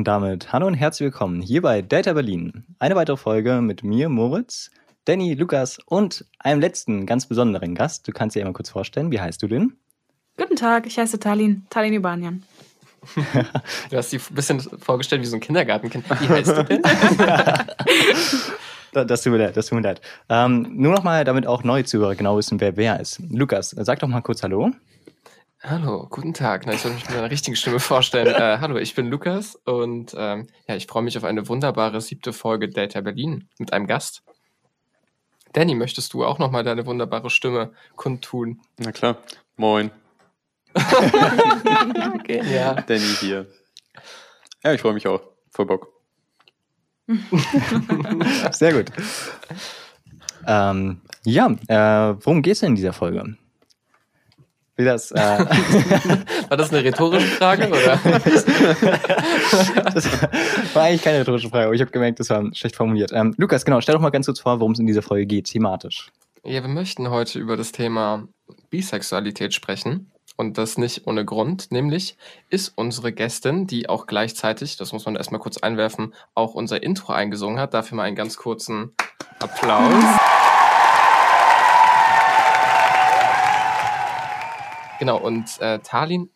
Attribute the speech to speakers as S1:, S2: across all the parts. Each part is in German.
S1: Und damit hallo und herzlich willkommen hier bei Data Berlin. Eine weitere Folge mit mir, Moritz, Danny, Lukas und einem letzten ganz besonderen Gast. Du kannst dir einmal kurz vorstellen, wie heißt du denn?
S2: Guten Tag, ich heiße Talin, Talin Ibanian.
S3: du hast dich ein bisschen vorgestellt wie so ein Kindergartenkind. Wie heißt du denn?
S1: das tut mir leid, das tut mir leid. Ähm, nur nochmal, damit auch neue Zuhörer genau wissen, wer wer ist. Lukas, sag doch mal kurz Hallo.
S3: Hallo, guten Tag. Na, ich soll mich mit meiner richtigen Stimme vorstellen. äh, hallo, ich bin Lukas und ähm, ja, ich freue mich auf eine wunderbare siebte Folge Data Berlin mit einem Gast. Danny, möchtest du auch nochmal deine wunderbare Stimme kundtun?
S4: Na klar. Moin.
S3: okay, ja.
S4: Danny hier. Ja, ich freue mich auch. Voll Bock.
S1: Sehr gut. Ähm, ja, äh, worum geht es denn in dieser Folge? Wie das, äh
S3: war das eine rhetorische Frage oder?
S1: das war eigentlich keine rhetorische Frage, aber ich habe gemerkt, das war schlecht formuliert. Ähm, Lukas, genau, stell doch mal ganz kurz vor, worum es in dieser Folge geht, thematisch.
S3: Ja, wir möchten heute über das Thema Bisexualität sprechen. Und das nicht ohne Grund, nämlich ist unsere Gästin, die auch gleichzeitig, das muss man erstmal kurz einwerfen, auch unser Intro eingesungen hat. Dafür mal einen ganz kurzen Applaus. Genau, und äh, Talin,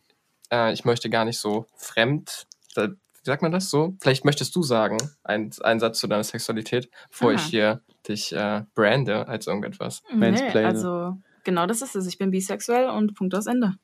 S3: äh, ich möchte gar nicht so fremd, äh, wie sagt man das so? Vielleicht möchtest du sagen, einen, einen Satz zu deiner Sexualität, bevor Aha. ich hier dich äh, brande als irgendetwas.
S2: Nee, also genau das ist es. Ich bin bisexuell und Punkt aus Ende.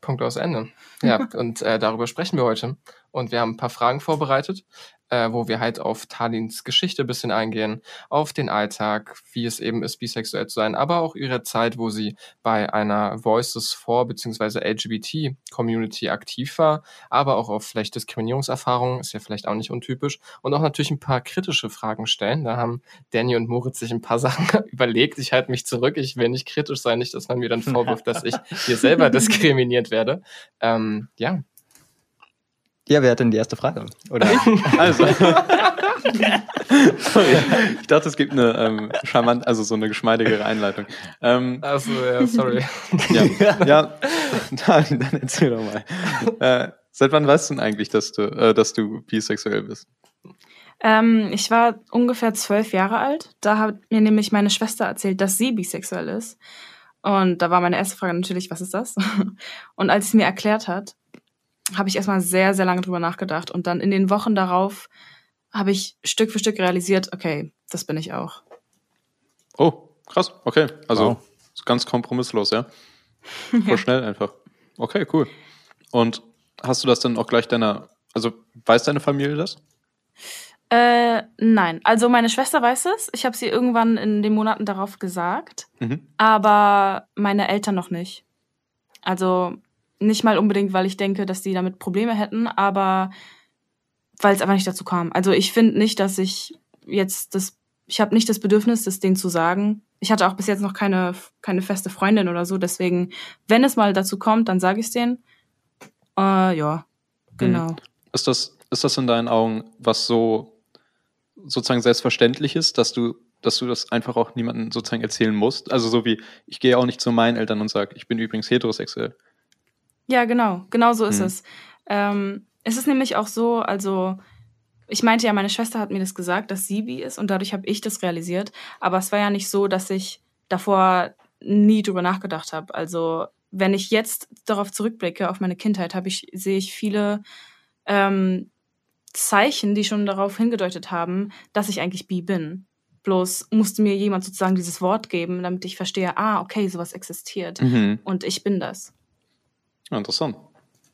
S3: Punkt aus Ende. Ja, und äh, darüber sprechen wir heute. Und wir haben ein paar Fragen vorbereitet äh, wo wir halt auf Talins Geschichte ein bisschen eingehen, auf den Alltag, wie es eben ist, bisexuell zu sein, aber auch ihre Zeit, wo sie bei einer Voices for bzw. LGBT-Community aktiv war, aber auch auf vielleicht Diskriminierungserfahrungen, ist ja vielleicht auch nicht untypisch, und auch natürlich ein paar kritische Fragen stellen. Da haben Danny und Moritz sich ein paar Sachen überlegt. Ich halte mich zurück, ich will nicht kritisch sein, nicht, dass man mir dann vorwirft, dass ich hier selber diskriminiert werde. Ähm, ja,
S1: ja, wer hat denn die erste Frage? Oder?
S4: also. Sorry. Ich dachte, es gibt eine ähm, charmant, also so eine geschmeidigere Einleitung.
S3: Ähm, also, ja, sorry.
S4: ja, ja dann, dann erzähl doch mal. Äh, seit wann weißt du denn eigentlich, dass du, äh, dass du bisexuell bist?
S2: Ähm, ich war ungefähr zwölf Jahre alt. Da hat mir nämlich meine Schwester erzählt, dass sie bisexuell ist. Und da war meine erste Frage natürlich, was ist das? Und als sie es mir erklärt hat, habe ich erstmal sehr, sehr lange drüber nachgedacht. Und dann in den Wochen darauf habe ich Stück für Stück realisiert, okay, das bin ich auch.
S4: Oh, krass, okay. Also wow. ganz kompromisslos, ja. Voll ja. schnell einfach. Okay, cool. Und hast du das dann auch gleich deiner, also weiß deine Familie das?
S2: Äh, nein. Also meine Schwester weiß es. Ich habe sie irgendwann in den Monaten darauf gesagt, mhm. aber meine Eltern noch nicht. Also nicht mal unbedingt, weil ich denke, dass die damit Probleme hätten, aber weil es einfach nicht dazu kam. Also ich finde nicht, dass ich jetzt das, ich habe nicht das Bedürfnis, das denen zu sagen. Ich hatte auch bis jetzt noch keine, keine feste Freundin oder so, deswegen, wenn es mal dazu kommt, dann sage ich es denen. Äh, ja, genau. Hm.
S4: Ist das, ist das in deinen Augen was so sozusagen selbstverständlich ist, dass du dass du das einfach auch niemandem sozusagen erzählen musst. Also so wie, ich gehe auch nicht zu meinen Eltern und sage, ich bin übrigens heterosexuell.
S2: Ja, genau. Genau so ist mhm. es. Ähm, es ist nämlich auch so, also ich meinte ja, meine Schwester hat mir das gesagt, dass sie bi ist und dadurch habe ich das realisiert. Aber es war ja nicht so, dass ich davor nie drüber nachgedacht habe. Also wenn ich jetzt darauf zurückblicke, auf meine Kindheit, habe ich, sehe ich viele ähm, Zeichen, die schon darauf hingedeutet haben, dass ich eigentlich bi bin. Bloß musste mir jemand sozusagen dieses Wort geben, damit ich verstehe, ah, okay, sowas existiert. Mhm. Und ich bin das.
S4: Ja, interessant.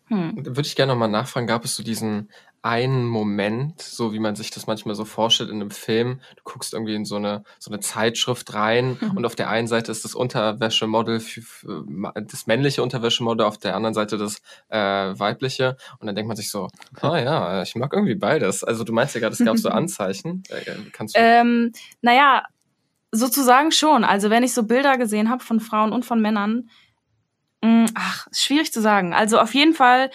S3: Hm. Würde ich gerne nochmal nachfragen, gab es so diesen einen Moment, so wie man sich das manchmal so vorstellt in einem Film, du guckst irgendwie in so eine, so eine Zeitschrift rein mhm. und auf der einen Seite ist das Unterwäschemodel, für, für, das männliche Unterwäschemodel, auf der anderen Seite das äh, weibliche und dann denkt man sich so, ah ja, ich mag irgendwie beides. Also du meinst ja gerade, es gab so Anzeichen. Äh,
S2: kannst du ähm, naja, sozusagen schon. Also wenn ich so Bilder gesehen habe von Frauen und von Männern, ach, schwierig zu sagen. Also auf jeden Fall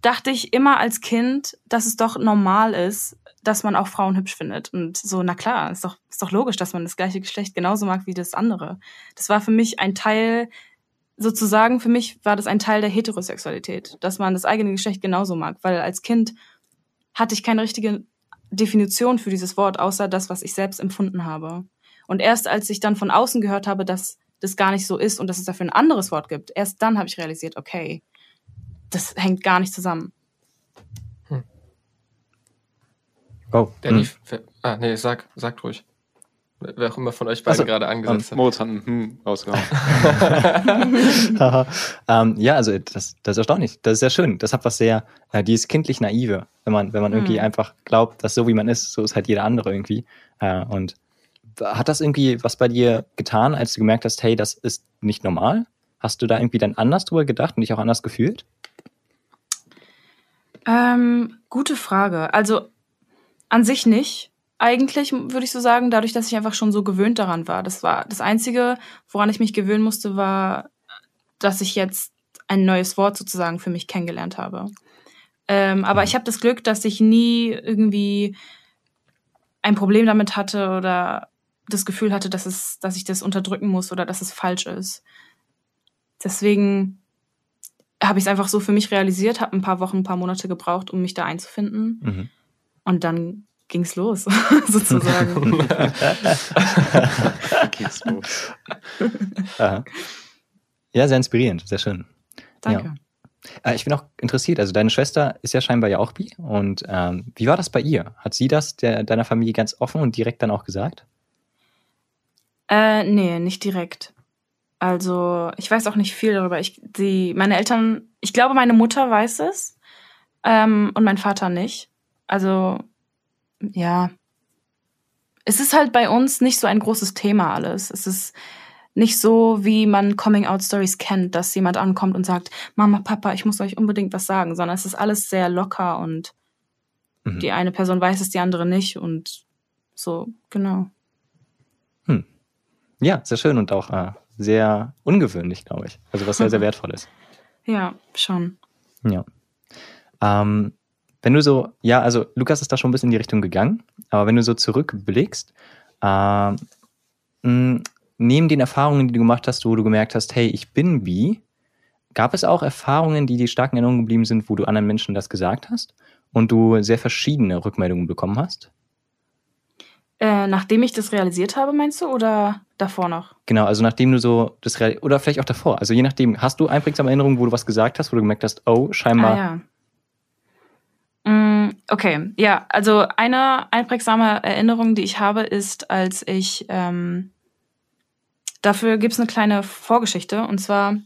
S2: dachte ich immer als Kind, dass es doch normal ist, dass man auch Frauen hübsch findet. Und so, na klar, ist doch, ist doch logisch, dass man das gleiche Geschlecht genauso mag wie das andere. Das war für mich ein Teil, sozusagen, für mich war das ein Teil der Heterosexualität, dass man das eigene Geschlecht genauso mag. Weil als Kind hatte ich keine richtige Definition für dieses Wort, außer das, was ich selbst empfunden habe. Und erst als ich dann von außen gehört habe, dass das gar nicht so ist und dass es dafür ein anderes Wort gibt, erst dann habe ich realisiert, okay, das hängt gar nicht zusammen.
S1: Oh.
S3: Danny,
S1: hm.
S3: ah, nee, sag, sagt ruhig. Wer auch immer von euch beiden
S1: Ach so,
S3: gerade angesetzt hat.
S4: Moritz hat ein Hm rausgehauen.
S1: Ähm, ja, also das, das ist erstaunlich. Das ist sehr schön. Das hat was sehr, äh, dieses kindlich naive, wenn man, wenn man irgendwie
S2: Mhm.
S1: einfach glaubt, dass so wie man ist, so ist halt jeder andere irgendwie. Äh, und hat das irgendwie was bei dir getan, als du gemerkt hast, hey, das ist nicht normal? Hast du da irgendwie dann anders drüber gedacht und dich auch anders gefühlt?
S2: Ähm, gute Frage. Also an sich nicht. Eigentlich würde ich so sagen, dadurch, dass ich einfach schon so gewöhnt daran war. Das war das Einzige, woran ich mich gewöhnen musste, war, dass ich jetzt ein neues Wort sozusagen für mich kennengelernt habe. Ähm, aber ich habe das Glück, dass ich nie irgendwie ein Problem damit hatte oder das Gefühl hatte, dass es, dass ich das unterdrücken muss oder dass es falsch ist. Deswegen habe ich es einfach so für mich realisiert, habe ein paar Wochen, ein paar Monate gebraucht, um mich da einzufinden.
S1: Mhm.
S2: Und dann ging's los, sozusagen.
S4: Geht's los.
S1: Aha. Ja, sehr inspirierend, sehr schön.
S2: Danke.
S1: Äh, ich bin auch interessiert, also deine Schwester ist ja scheinbar ja auch bi. Und ähm, wie war das bei ihr? Hat sie das der, deiner Familie ganz offen und direkt dann auch gesagt?
S2: Äh, nee, nicht direkt. Also, ich weiß auch nicht viel darüber. Ich, die, meine Eltern, ich glaube, meine Mutter weiß es ähm, und mein Vater nicht. Also, ja. Es ist halt bei uns nicht so ein großes Thema alles. Es ist nicht so, wie man Coming-out-Stories kennt, dass jemand ankommt und sagt, Mama, Papa, ich muss euch unbedingt was sagen, sondern es ist alles sehr locker und
S1: Mhm.
S2: die eine Person weiß es, die andere nicht und so, genau.
S1: Ja, sehr schön und auch äh, sehr ungewöhnlich, glaube ich. Also was sehr, sehr wertvoll ist.
S2: Ja, schon.
S1: Ja. Ähm, wenn du so, ja, also Lukas ist da schon ein bisschen in die Richtung gegangen, aber wenn du so zurückblickst, mh, neben den Erfahrungen, die du gemacht hast, wo du gemerkt hast, hey, ich bin bi, gab es auch Erfahrungen, die dir stark in Erinnerung geblieben sind, wo du anderen Menschen das gesagt hast und du sehr verschiedene Rückmeldungen bekommen hast?
S2: Äh, nachdem ich das realisiert habe, meinst du, oder davor noch?
S1: Genau, also nachdem du so das real- oder vielleicht auch davor, also je nachdem, hast du einprägsame Erinnerungen, wo du was gesagt hast, wo du gemerkt hast, oh, scheinbar,
S2: Ah ja. Mm, okay, ja, also eine einprägsame Erinnerung, die ich habe, ist, als ich, ähm, dafür gibt es eine kleine Vorgeschichte. Und zwar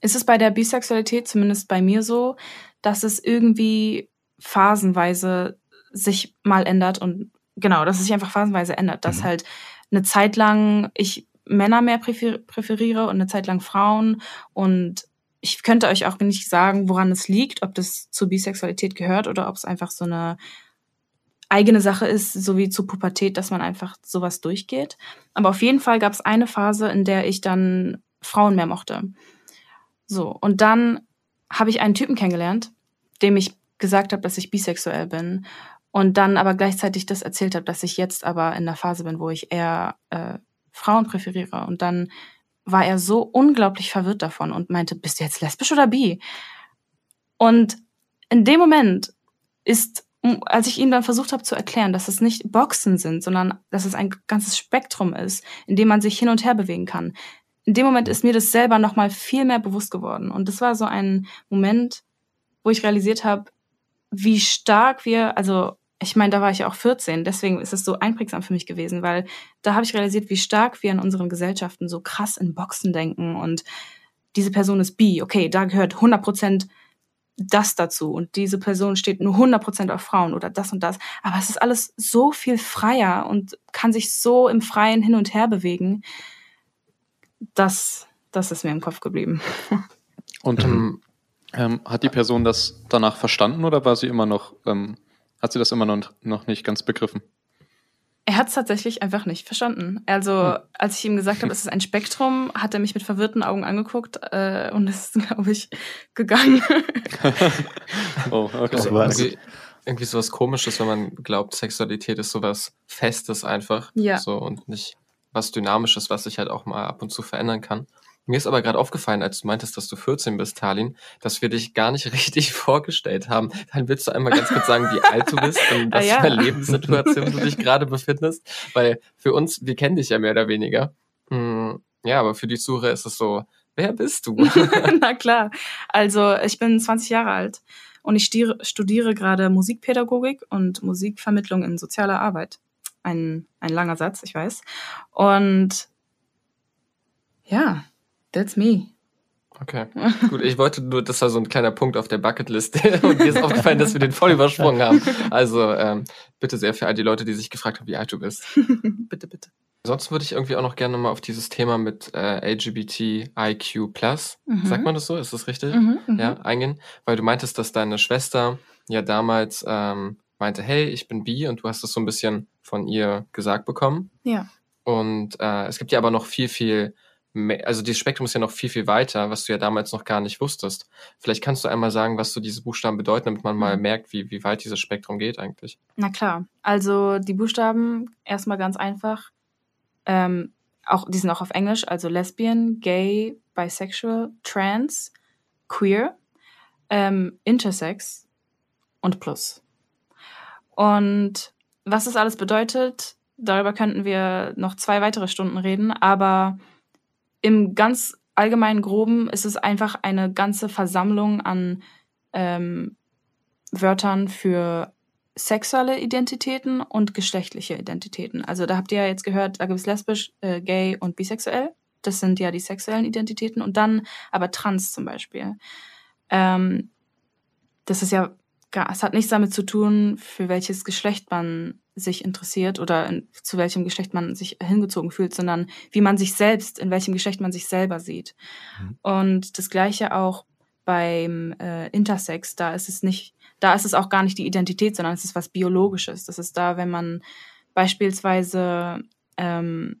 S2: ist es bei der Bisexualität, zumindest bei mir so, dass es irgendwie phasenweise sich mal ändert und genau, dass es sich einfach phasenweise ändert, dass
S1: Mhm.
S2: halt eine Zeit lang ich Männer mehr präfer präferiere und eine Zeit lang Frauen und ich könnte euch auch nicht sagen, woran es liegt, ob das zur Bisexualität gehört oder ob es einfach so eine eigene Sache ist, so wie zur Pubertät, dass man einfach sowas durchgeht. Aber auf jeden Fall gab es eine Phase, in der ich dann Frauen mehr mochte. So, und dann habe ich einen Typen kennengelernt, dem ich gesagt habe, dass ich bisexuell bin. Und dann aber gleichzeitig das erzählt habe, dass ich jetzt aber in der Phase bin, wo ich eher äh, Frauen präferiere. Und dann war er so unglaublich verwirrt davon und meinte, bist du jetzt lesbisch oder bi? Und in dem Moment ist, als ich ihm dann versucht habe zu erklären, dass es nicht Boxen sind, sondern dass es ein ganzes Spektrum ist, in dem man sich hin und her bewegen kann. In dem Moment ist mir das selber nochmal viel mehr bewusst geworden. Und das war so ein Moment, wo ich realisiert habe, wie stark wir, also ich meine, da war ich ja auch 14, deswegen ist es so einprägsam für mich gewesen, weil da habe ich realisiert, wie stark wir in unseren Gesellschaften so krass in Boxen denken und diese Person ist bi, okay, da gehört 100 Prozent das dazu und diese Person steht nur 100 Prozent auf Frauen oder das und das. Aber es ist alles so viel freier und kann sich so im Freien hin und her bewegen. Das, das ist mir im Kopf geblieben.
S4: Und
S3: Mhm.
S4: ähm, hat die Person das danach verstanden oder war sie immer noch, ähm, hat sie das immer noch, noch nicht ganz begriffen?
S2: Er hat es tatsächlich einfach nicht verstanden. Also, als ich ihm gesagt habe, es ist ein Spektrum, hat er mich mit verwirrten Augen angeguckt äh, und ist, glaube ich, gegangen.
S4: Oh, okay.
S3: Also
S1: was?
S3: irgendwie, irgendwie sowas komisches, wenn man glaubt, Sexualität ist sowas Festes einfach.
S2: Ja.
S3: So und nicht was Dynamisches, was sich halt auch mal ab und zu verändern kann. Mir ist aber gerade aufgefallen, als du meintest, dass du 14 bist, Talin, dass wir dich gar nicht richtig vorgestellt haben. Dann willst du einmal ganz kurz sagen, wie alt du bist und
S2: Ah,
S3: was für eine Lebenssituation du dich gerade befindest. Weil für uns, wir kennen dich ja mehr oder weniger. Hm, ja, aber für die Zuhörer ist es so, wer bist du?
S2: Na klar. Also ich bin 20 Jahre alt und ich studiere gerade Musikpädagogik und Musikvermittlung in sozialer Arbeit. Ein, ein langer Satz, ich weiß. Und ja, that's me.
S3: Okay, gut. Ich wollte nur, das war so ein kleiner Punkt auf der Bucketlist und mir ist aufgefallen, dass wir den voll übersprungen haben. Also ähm, bitte sehr für all die Leute, die sich gefragt haben, wie alt du bist.
S2: bitte, bitte.
S3: Sonst würde ich irgendwie auch noch gerne mal auf dieses Thema mit äh, LGBTIQ+,
S2: Mhm.
S3: sagt man das so? Ist das richtig?
S2: Mhm, mhm.
S3: Ja, eingehen, weil du meintest, dass deine Schwester ja damals ähm, meinte, hey, ich bin bi und du hast das so ein bisschen von ihr gesagt bekommen.
S2: Ja.
S3: Und äh, es gibt ja aber noch viel, viel also dieses Spektrum ist ja noch viel, viel weiter, was du ja damals noch gar nicht wusstest. Vielleicht kannst du einmal sagen, was so diese Buchstaben bedeuten, damit man mal
S2: Mhm.
S3: merkt, wie, wie weit dieses Spektrum geht eigentlich.
S2: Na klar. Also die Buchstaben erstmal ganz einfach. Ähm, auch, die sind auch auf Englisch, also Lesbian, Gay, Bisexual, Trans, Queer, ähm, Intersex und Plus. Und was das alles bedeutet, darüber könnten wir noch zwei weitere Stunden reden, aber im ganz allgemeinen Groben ist es einfach eine ganze Versammlung an ähm, Wörtern für sexuelle Identitäten und geschlechtliche Identitäten. Also da habt ihr ja jetzt gehört, da gibt es lesbisch, äh, gay und bisexuell. Das sind ja die sexuellen Identitäten. Und dann aber trans zum Beispiel. Ähm, das ist ja, es hat nichts damit zu tun, für welches Geschlecht man sich interessiert oder in, zu welchem Geschlecht man sich hingezogen fühlt, sondern wie man sich selbst, in welchem Geschlecht man sich selber sieht.
S1: Mhm.
S2: Und das gleiche auch beim äh, Intersex, da ist es nicht, da ist es auch gar nicht die Identität, sondern es ist was Biologisches. Das ist da, wenn man beispielsweise ähm,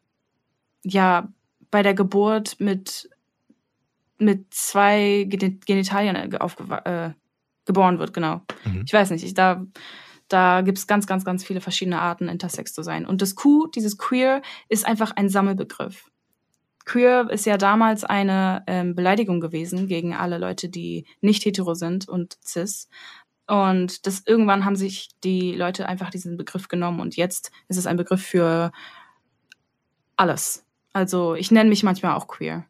S2: ja bei der Geburt mit mit zwei Geni- Genitalien aufgewa- äh, geboren wird, genau.
S1: Mhm.
S2: Ich weiß nicht, ich, da, da gibt es ganz, ganz, ganz viele verschiedene Arten, intersex zu sein. Und das Q, dieses Queer, ist einfach ein Sammelbegriff. Queer ist ja damals eine ähm, Beleidigung gewesen gegen alle Leute, die nicht hetero sind und cis. Und das irgendwann haben sich die Leute einfach diesen Begriff genommen und jetzt ist es ein Begriff für alles. Also ich nenne mich manchmal auch queer.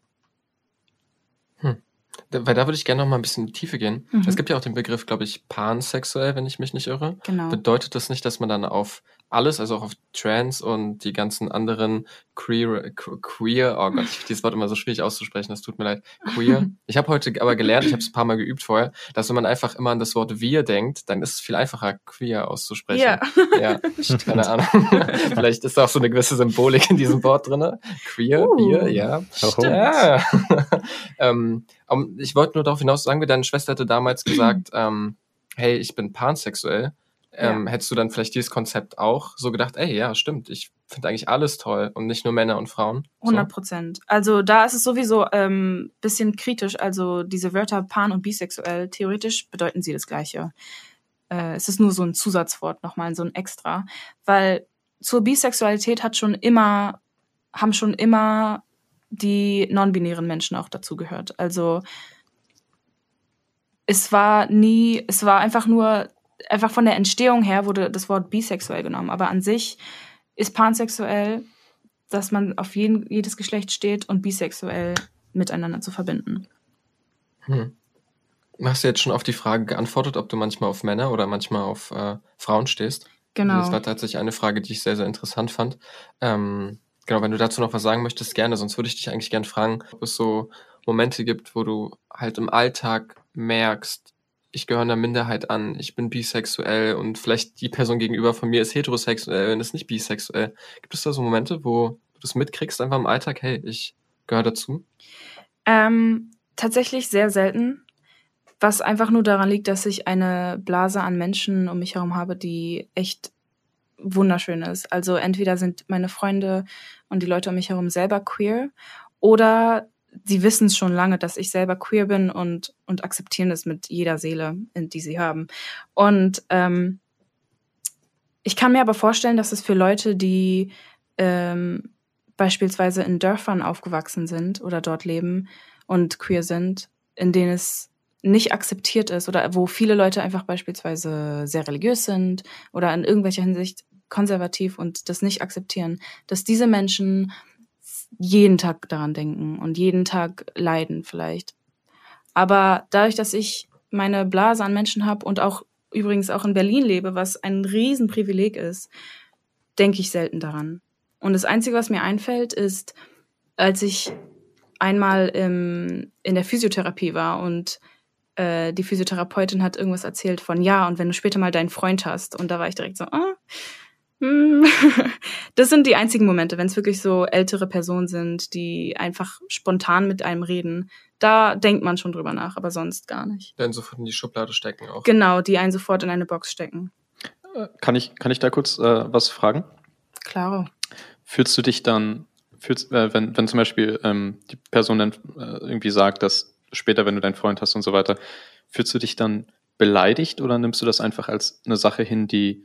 S3: Weil da würde ich gerne noch mal ein bisschen in die Tiefe gehen.
S2: Mhm.
S3: Es gibt ja auch den Begriff, glaube ich, pansexuell, wenn ich mich nicht irre.
S2: Genau.
S3: Bedeutet das nicht, dass man dann auf alles, also auch auf Trans und die ganzen anderen queer, que- queer, oh Gott, ich dieses Wort immer so schwierig auszusprechen, das tut mir leid, queer. Ich habe heute aber gelernt, ich habe es ein paar Mal geübt vorher, dass wenn man einfach immer an das Wort wir denkt, dann ist es viel einfacher, queer auszusprechen.
S2: Ja.
S3: Ja, keine Ahnung. Vielleicht ist da auch so eine gewisse Symbolik in diesem Wort drinne. Queer,
S2: Uh,
S3: wir, ja.
S1: Stimmt.
S3: Ja. ähm, ich wollte nur darauf hinaus sagen, wir, deine Schwester hatte damals gesagt, ähm, hey, ich bin pansexuell. Ähm, Hättest du dann vielleicht dieses Konzept auch so gedacht, ey, ja, stimmt, ich finde eigentlich alles toll und nicht nur Männer und Frauen? So?
S2: 100 Prozent. Also da ist es sowieso ähm, bisschen kritisch. Also diese Wörter pan und bisexuell, theoretisch bedeuten sie das Gleiche. Äh, es ist nur so ein Zusatzwort nochmal, so ein Extra. Weil zur Bisexualität hat schon immer, haben schon immer die non-binären Menschen auch dazu gehört. Also es war nie, es war einfach nur, einfach von der Entstehung her wurde das Wort bisexuell genommen. Aber an sich ist pansexuell dass man auf jeden, jedes Geschlecht steht und bisexuell miteinander zu verbinden.
S3: Hm. Hast du jetzt schon auf die Frage geantwortet, ob du manchmal auf Männer oder manchmal auf äh, Frauen stehst?
S2: Genau.
S3: Das war tatsächlich eine Frage, die ich sehr, sehr interessant fand. Ähm, genau, wenn du dazu noch was sagen möchtest, gerne. Sonst würde ich dich eigentlich gerne fragen, ob es so Momente gibt, wo du halt im Alltag merkst, ich gehöre einer Minderheit an, ich bin bisexuell und vielleicht die Person gegenüber von mir ist heterosexuell und ist nicht bisexuell. Gibt es da so Momente, wo du das mitkriegst, einfach im Alltag, hey, ich gehöre dazu?
S2: Ähm, tatsächlich sehr selten, was einfach nur daran liegt, dass ich eine Blase an Menschen um mich herum habe, die echt wunderschön ist. Also entweder sind meine Freunde und die Leute um mich herum selber queer oder sie wissen es schon lange, dass ich selber queer bin und, und akzeptieren es mit jeder Seele, die sie haben. Und ähm, ich kann mir aber vorstellen, dass es für Leute, die ähm, beispielsweise in Dörfern aufgewachsen sind oder dort leben und queer sind, in denen es nicht akzeptiert ist oder wo viele Leute einfach beispielsweise sehr religiös sind oder in irgendwelcher Hinsicht konservativ und das nicht akzeptieren, dass diese Menschen jeden Tag daran denken und jeden Tag leiden vielleicht. Aber dadurch, dass ich meine Blase an Menschen habe und auch übrigens auch in Berlin lebe, was ein Riesenprivileg ist, denke ich selten daran. Und das Einzige, was mir einfällt, ist, als ich einmal im, in der Physiotherapie war und äh, die Physiotherapeutin hat irgendwas erzählt von ja, und wenn du später mal deinen Freund hast. Und da war ich direkt so, ah, hm. das sind die einzigen Momente, wenn es wirklich so ältere Personen sind, die einfach spontan mit einem reden. Da denkt man schon drüber nach, aber sonst gar nicht.
S3: Die einen sofort in die Schublade stecken auch.
S2: Genau, die einen sofort in eine Box stecken.
S4: Kann ich, kann ich da kurz äh, was fragen?
S2: Klaro.
S4: Fühlst du dich dann, fühlst, äh, wenn, wenn zum Beispiel ähm, die Person dann äh, irgendwie sagt, dass später, wenn du deinen Freund hast und so weiter, fühlst du dich dann beleidigt oder nimmst du das einfach als eine Sache hin, die,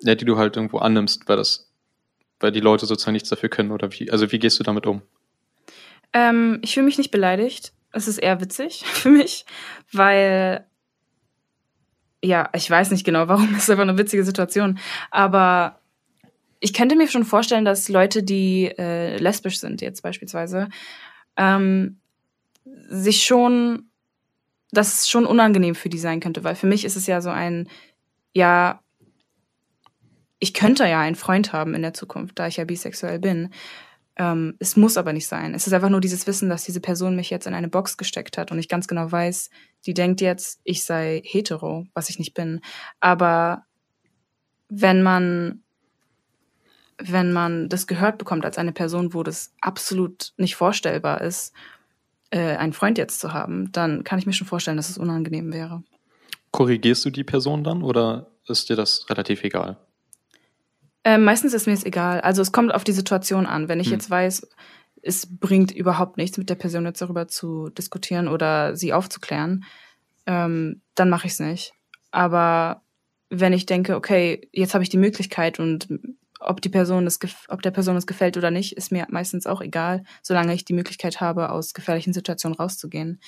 S4: ja, die du halt irgendwo annimmst, weil das, weil die Leute sozusagen nichts dafür können oder wie, also wie gehst du damit um?
S2: Ähm, ich fühle mich nicht beleidigt. Es ist eher witzig für mich, weil ja, ich weiß nicht genau, warum. Es ist einfach eine witzige Situation. Aber ich könnte mir schon vorstellen, dass Leute, die äh, lesbisch sind, jetzt beispielsweise, ähm, sich schon, dass es schon unangenehm für die sein könnte, weil für mich ist es ja so ein, ja, ich könnte ja einen Freund haben in der Zukunft, da ich ja bisexuell bin. Ähm, es muss aber nicht sein. Es ist einfach nur dieses Wissen, dass diese Person mich jetzt in eine Box gesteckt hat und ich ganz genau weiß, die denkt jetzt, ich sei hetero, was ich nicht bin. Aber wenn man wenn man das gehört bekommt als eine Person, wo das absolut nicht vorstellbar ist äh, einen Freund jetzt zu haben, dann kann ich mir schon vorstellen, dass es unangenehm wäre.
S4: Korrigierst du die Person dann oder ist dir das relativ egal?
S2: Äh, meistens ist mir es egal. Also es kommt auf die Situation an. Wenn ich hm. jetzt weiß, es bringt überhaupt nichts, mit der Person jetzt darüber zu diskutieren oder sie aufzuklären, ähm, dann mache ich es nicht. Aber wenn ich denke, okay, jetzt habe ich die Möglichkeit und ob die Person es, ob der Person es gefällt oder nicht, ist mir meistens auch egal, solange ich die Möglichkeit habe, aus gefährlichen Situationen rauszugehen.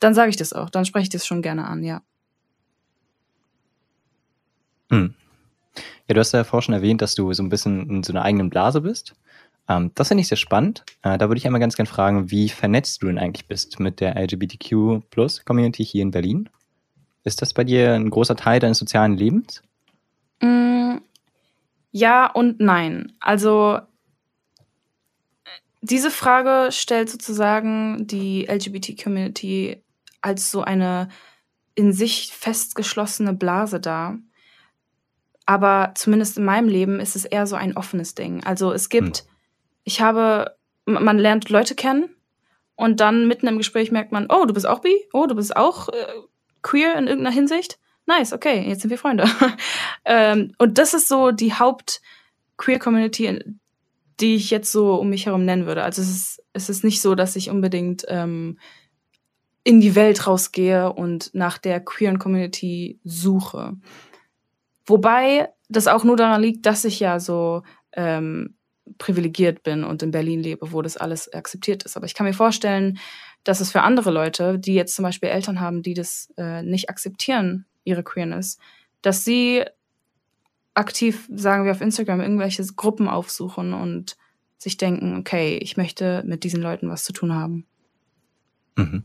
S2: Dann sage ich das auch, dann spreche ich das schon gerne an, ja.
S1: Hm. Ja, du hast ja vorher schon erwähnt, dass du so ein bisschen in so einer eigenen Blase bist. Ähm, das finde ich sehr spannend. Äh, da würde ich einmal ganz gerne fragen, wie vernetzt du denn eigentlich bist mit der LGBTQ-Plus-Community hier in Berlin? Ist das bei dir ein großer Teil deines sozialen Lebens?
S2: Mm, ja und nein. Also diese Frage stellt sozusagen die LGBT-Community als so eine in sich festgeschlossene Blase dar. Aber zumindest in meinem Leben ist es eher so ein offenes Ding. Also es gibt, hm. ich habe, man lernt Leute kennen und dann mitten im Gespräch merkt man, oh, du bist auch bi, oh, du bist auch äh, queer in irgendeiner Hinsicht nice, okay, jetzt sind wir Freunde. ähm, und das ist so die Haupt-Queer-Community, die ich jetzt so um mich herum nennen würde. Also es ist, es ist nicht so, dass ich unbedingt ähm, in die Welt rausgehe und nach der queeren Community suche. Wobei das auch nur daran liegt, dass ich ja so ähm, privilegiert bin und in Berlin lebe, wo das alles akzeptiert ist. Aber ich kann mir vorstellen, dass es für andere Leute, die jetzt zum Beispiel Eltern haben, die das äh, nicht akzeptieren, ihre Queerness, dass sie aktiv, sagen wir auf Instagram, irgendwelche Gruppen aufsuchen und sich denken, okay, ich möchte mit diesen Leuten was zu tun haben.
S3: Mhm.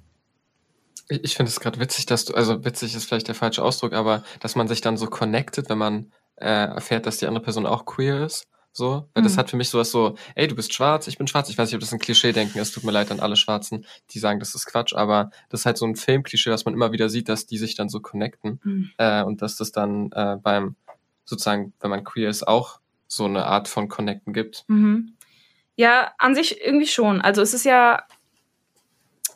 S3: Ich, finde es gerade witzig, dass du, also witzig ist vielleicht der falsche Ausdruck, aber dass man sich dann so connected, wenn man äh, erfährt, dass die andere Person auch queer ist. So, weil mhm. das hat für mich sowas so, ey, du bist schwarz, ich bin schwarz. Ich weiß nicht, ob das ein Klischee-Denken ist. Tut mir leid an alle Schwarzen, die sagen, das ist Quatsch. Aber das ist halt so ein Filmklischee, was man immer wieder sieht, dass die sich dann so connecten. Mhm. Äh, und dass das dann äh, beim, sozusagen, wenn man queer ist, auch so eine Art von Connecten gibt.
S2: Mhm. Ja, an sich irgendwie schon. Also es ist ja,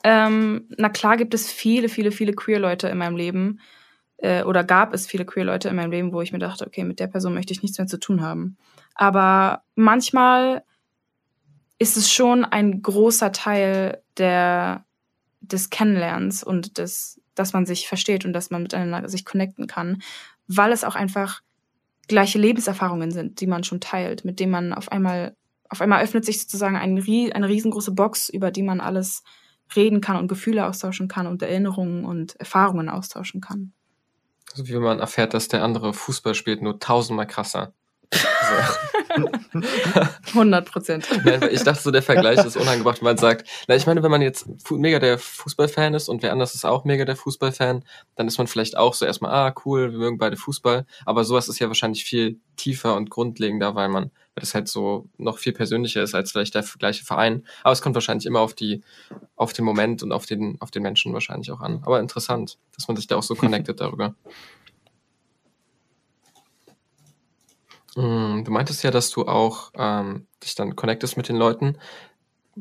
S2: ähm, na klar gibt es viele, viele, viele queer Leute in meinem Leben. Äh, oder gab es viele queer Leute in meinem Leben, wo ich mir dachte, okay, mit der Person möchte ich nichts mehr zu tun haben. Aber manchmal ist es schon ein großer Teil der, des Kennenlernens und des, dass man sich versteht und dass man miteinander sich connecten kann, weil es auch einfach gleiche Lebenserfahrungen sind, die man schon teilt, mit denen man auf einmal auf einmal öffnet sich sozusagen ein, eine riesengroße Box, über die man alles reden kann und Gefühle austauschen kann und Erinnerungen und Erfahrungen austauschen kann.
S3: Also wie man erfährt, dass der andere Fußball spielt, nur tausendmal krasser.
S2: 100 Prozent.
S3: ich dachte so, der Vergleich ist unangebracht, wenn man sagt, na, ich meine, wenn man jetzt mega der Fußballfan ist und wer anders ist auch mega der Fußballfan, dann ist man vielleicht auch so erstmal, ah, cool, wir mögen beide Fußball. Aber sowas ist ja wahrscheinlich viel tiefer und grundlegender, weil man, weil das halt so noch viel persönlicher ist als vielleicht der gleiche Verein. Aber es kommt wahrscheinlich immer auf die, auf den Moment und auf den, auf den Menschen wahrscheinlich auch an. Aber interessant, dass man sich da auch so connected darüber. Mm, du meintest ja, dass du auch ähm, dich dann connectest mit den Leuten.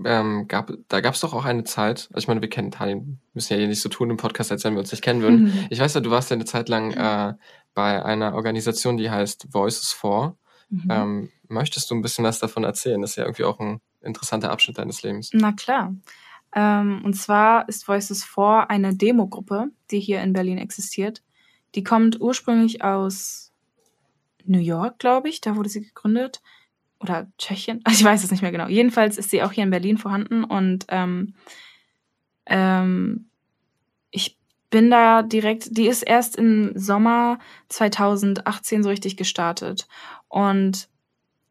S3: Ähm, gab, da gab es doch auch eine Zeit, also ich meine, wir kennen Tallinn, müssen ja hier nicht so tun im Podcast, als wenn wir uns nicht kennen würden. Mhm. Ich weiß ja, du warst ja eine Zeit lang äh, bei einer Organisation, die heißt Voices for. Mhm. Ähm, möchtest du ein bisschen was davon erzählen? Das ist ja irgendwie auch ein interessanter Abschnitt deines Lebens.
S2: Na klar. Ähm, und zwar ist Voices for eine Demogruppe, die hier in Berlin existiert. Die kommt ursprünglich aus New York, glaube ich. Da wurde sie gegründet. Oder Tschechien. Also ich weiß es nicht mehr genau. Jedenfalls ist sie auch hier in Berlin vorhanden und ähm, ähm, ich bin da direkt, die ist erst im Sommer 2018 so richtig gestartet. Und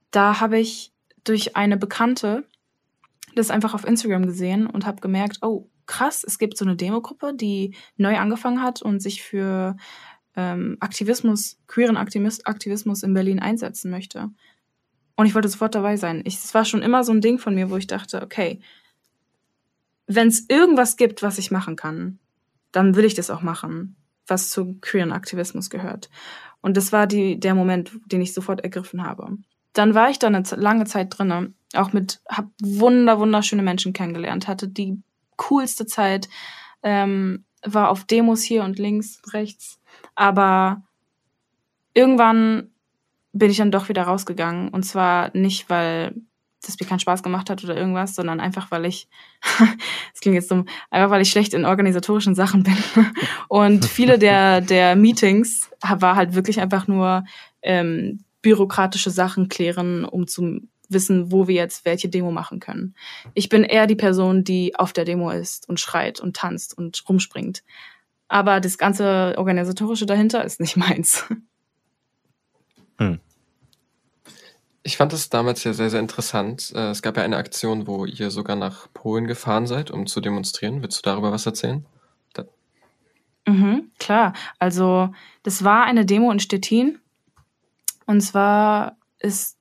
S2: da habe ich durch eine Bekannte das einfach auf Instagram gesehen und habe gemerkt, oh, krass, es gibt so eine Demogruppe, die neu angefangen hat und sich für ähm, Aktivismus, queeren Aktivismus in Berlin einsetzen möchte. Und ich wollte sofort dabei sein. Es war schon immer so ein Ding von mir, wo ich dachte, okay, wenn es irgendwas gibt, was ich machen kann, dann will ich das auch machen, was zu queeren Aktivismus gehört. Und das war die, der Moment, den ich sofort ergriffen habe. Dann war ich da eine lange Zeit drinne, auch mit, hab wunder, wunderschöne Menschen kennengelernt, hatte die coolste Zeit, ähm, war auf Demos hier und links, rechts, aber irgendwann bin ich dann doch wieder rausgegangen. Und zwar nicht, weil das mir keinen Spaß gemacht hat oder irgendwas, sondern einfach, weil ich, das klingt jetzt dumm, einfach weil ich schlecht in organisatorischen Sachen bin. Und viele der, der Meetings war halt wirklich einfach nur ähm, bürokratische Sachen klären, um zu wissen, wo wir jetzt welche Demo machen können. Ich bin eher die Person, die auf der Demo ist und schreit und tanzt und rumspringt. Aber das ganze Organisatorische dahinter ist nicht meins. Hm.
S3: Ich fand es damals ja sehr, sehr interessant. Äh, es gab ja eine Aktion, wo ihr sogar nach Polen gefahren seid, um zu demonstrieren. Willst du darüber was erzählen? Da
S2: mhm, klar. Also, das war eine Demo in Stettin. Und zwar ist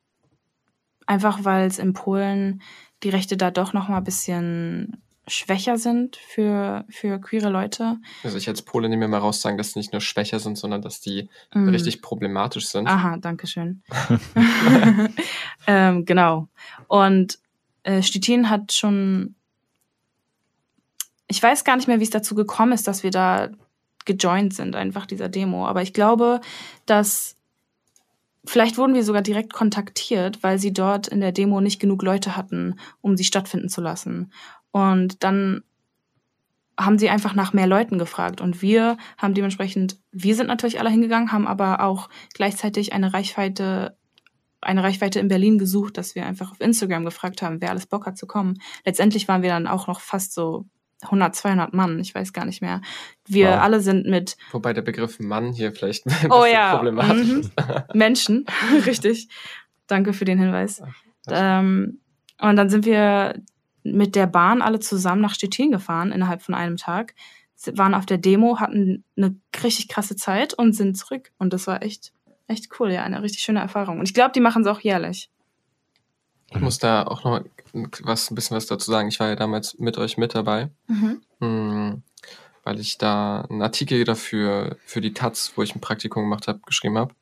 S2: einfach, weil es in Polen die Rechte da doch noch mal ein bisschen schwächer sind für, für queere Leute.
S3: Also ich als Pole nehme mir mal raus sagen, dass sie nicht nur schwächer sind, sondern dass die mm. richtig problematisch sind.
S2: Aha, danke schön. ähm, genau. Und äh, Stettin hat schon, ich weiß gar nicht mehr, wie es dazu gekommen ist, dass wir da gejoint sind, einfach dieser Demo. Aber ich glaube, dass Vielleicht wurden wir sogar direkt kontaktiert, weil sie dort in der Demo nicht genug Leute hatten, um sie stattfinden zu lassen. Und dann haben sie einfach nach mehr Leuten gefragt. Und wir haben dementsprechend, wir sind natürlich alle hingegangen, haben aber auch gleichzeitig eine Reichweite, eine Reichweite in Berlin gesucht, dass wir einfach auf Instagram gefragt haben, wer alles Bock hat zu kommen. Letztendlich waren wir dann auch noch fast so 100, 200 Mann, ich weiß gar nicht mehr. Wir wow. alle sind mit.
S3: Wobei der Begriff Mann hier vielleicht ein
S2: oh, ja. problematisch mhm. ist. Menschen, richtig. Danke für den Hinweis. Ach, ähm, und dann sind wir mit der Bahn alle zusammen nach Stettin gefahren innerhalb von einem Tag, waren auf der Demo, hatten eine richtig krasse Zeit und sind zurück. Und das war echt, echt cool, ja, eine richtig schöne Erfahrung. Und ich glaube, die machen es auch jährlich.
S3: Ich muss da auch noch was, ein bisschen was dazu sagen. Ich war ja damals mit euch mit dabei, mhm. Hm, weil ich da einen Artikel dafür, für die Taz, wo ich ein Praktikum gemacht habe, geschrieben habe.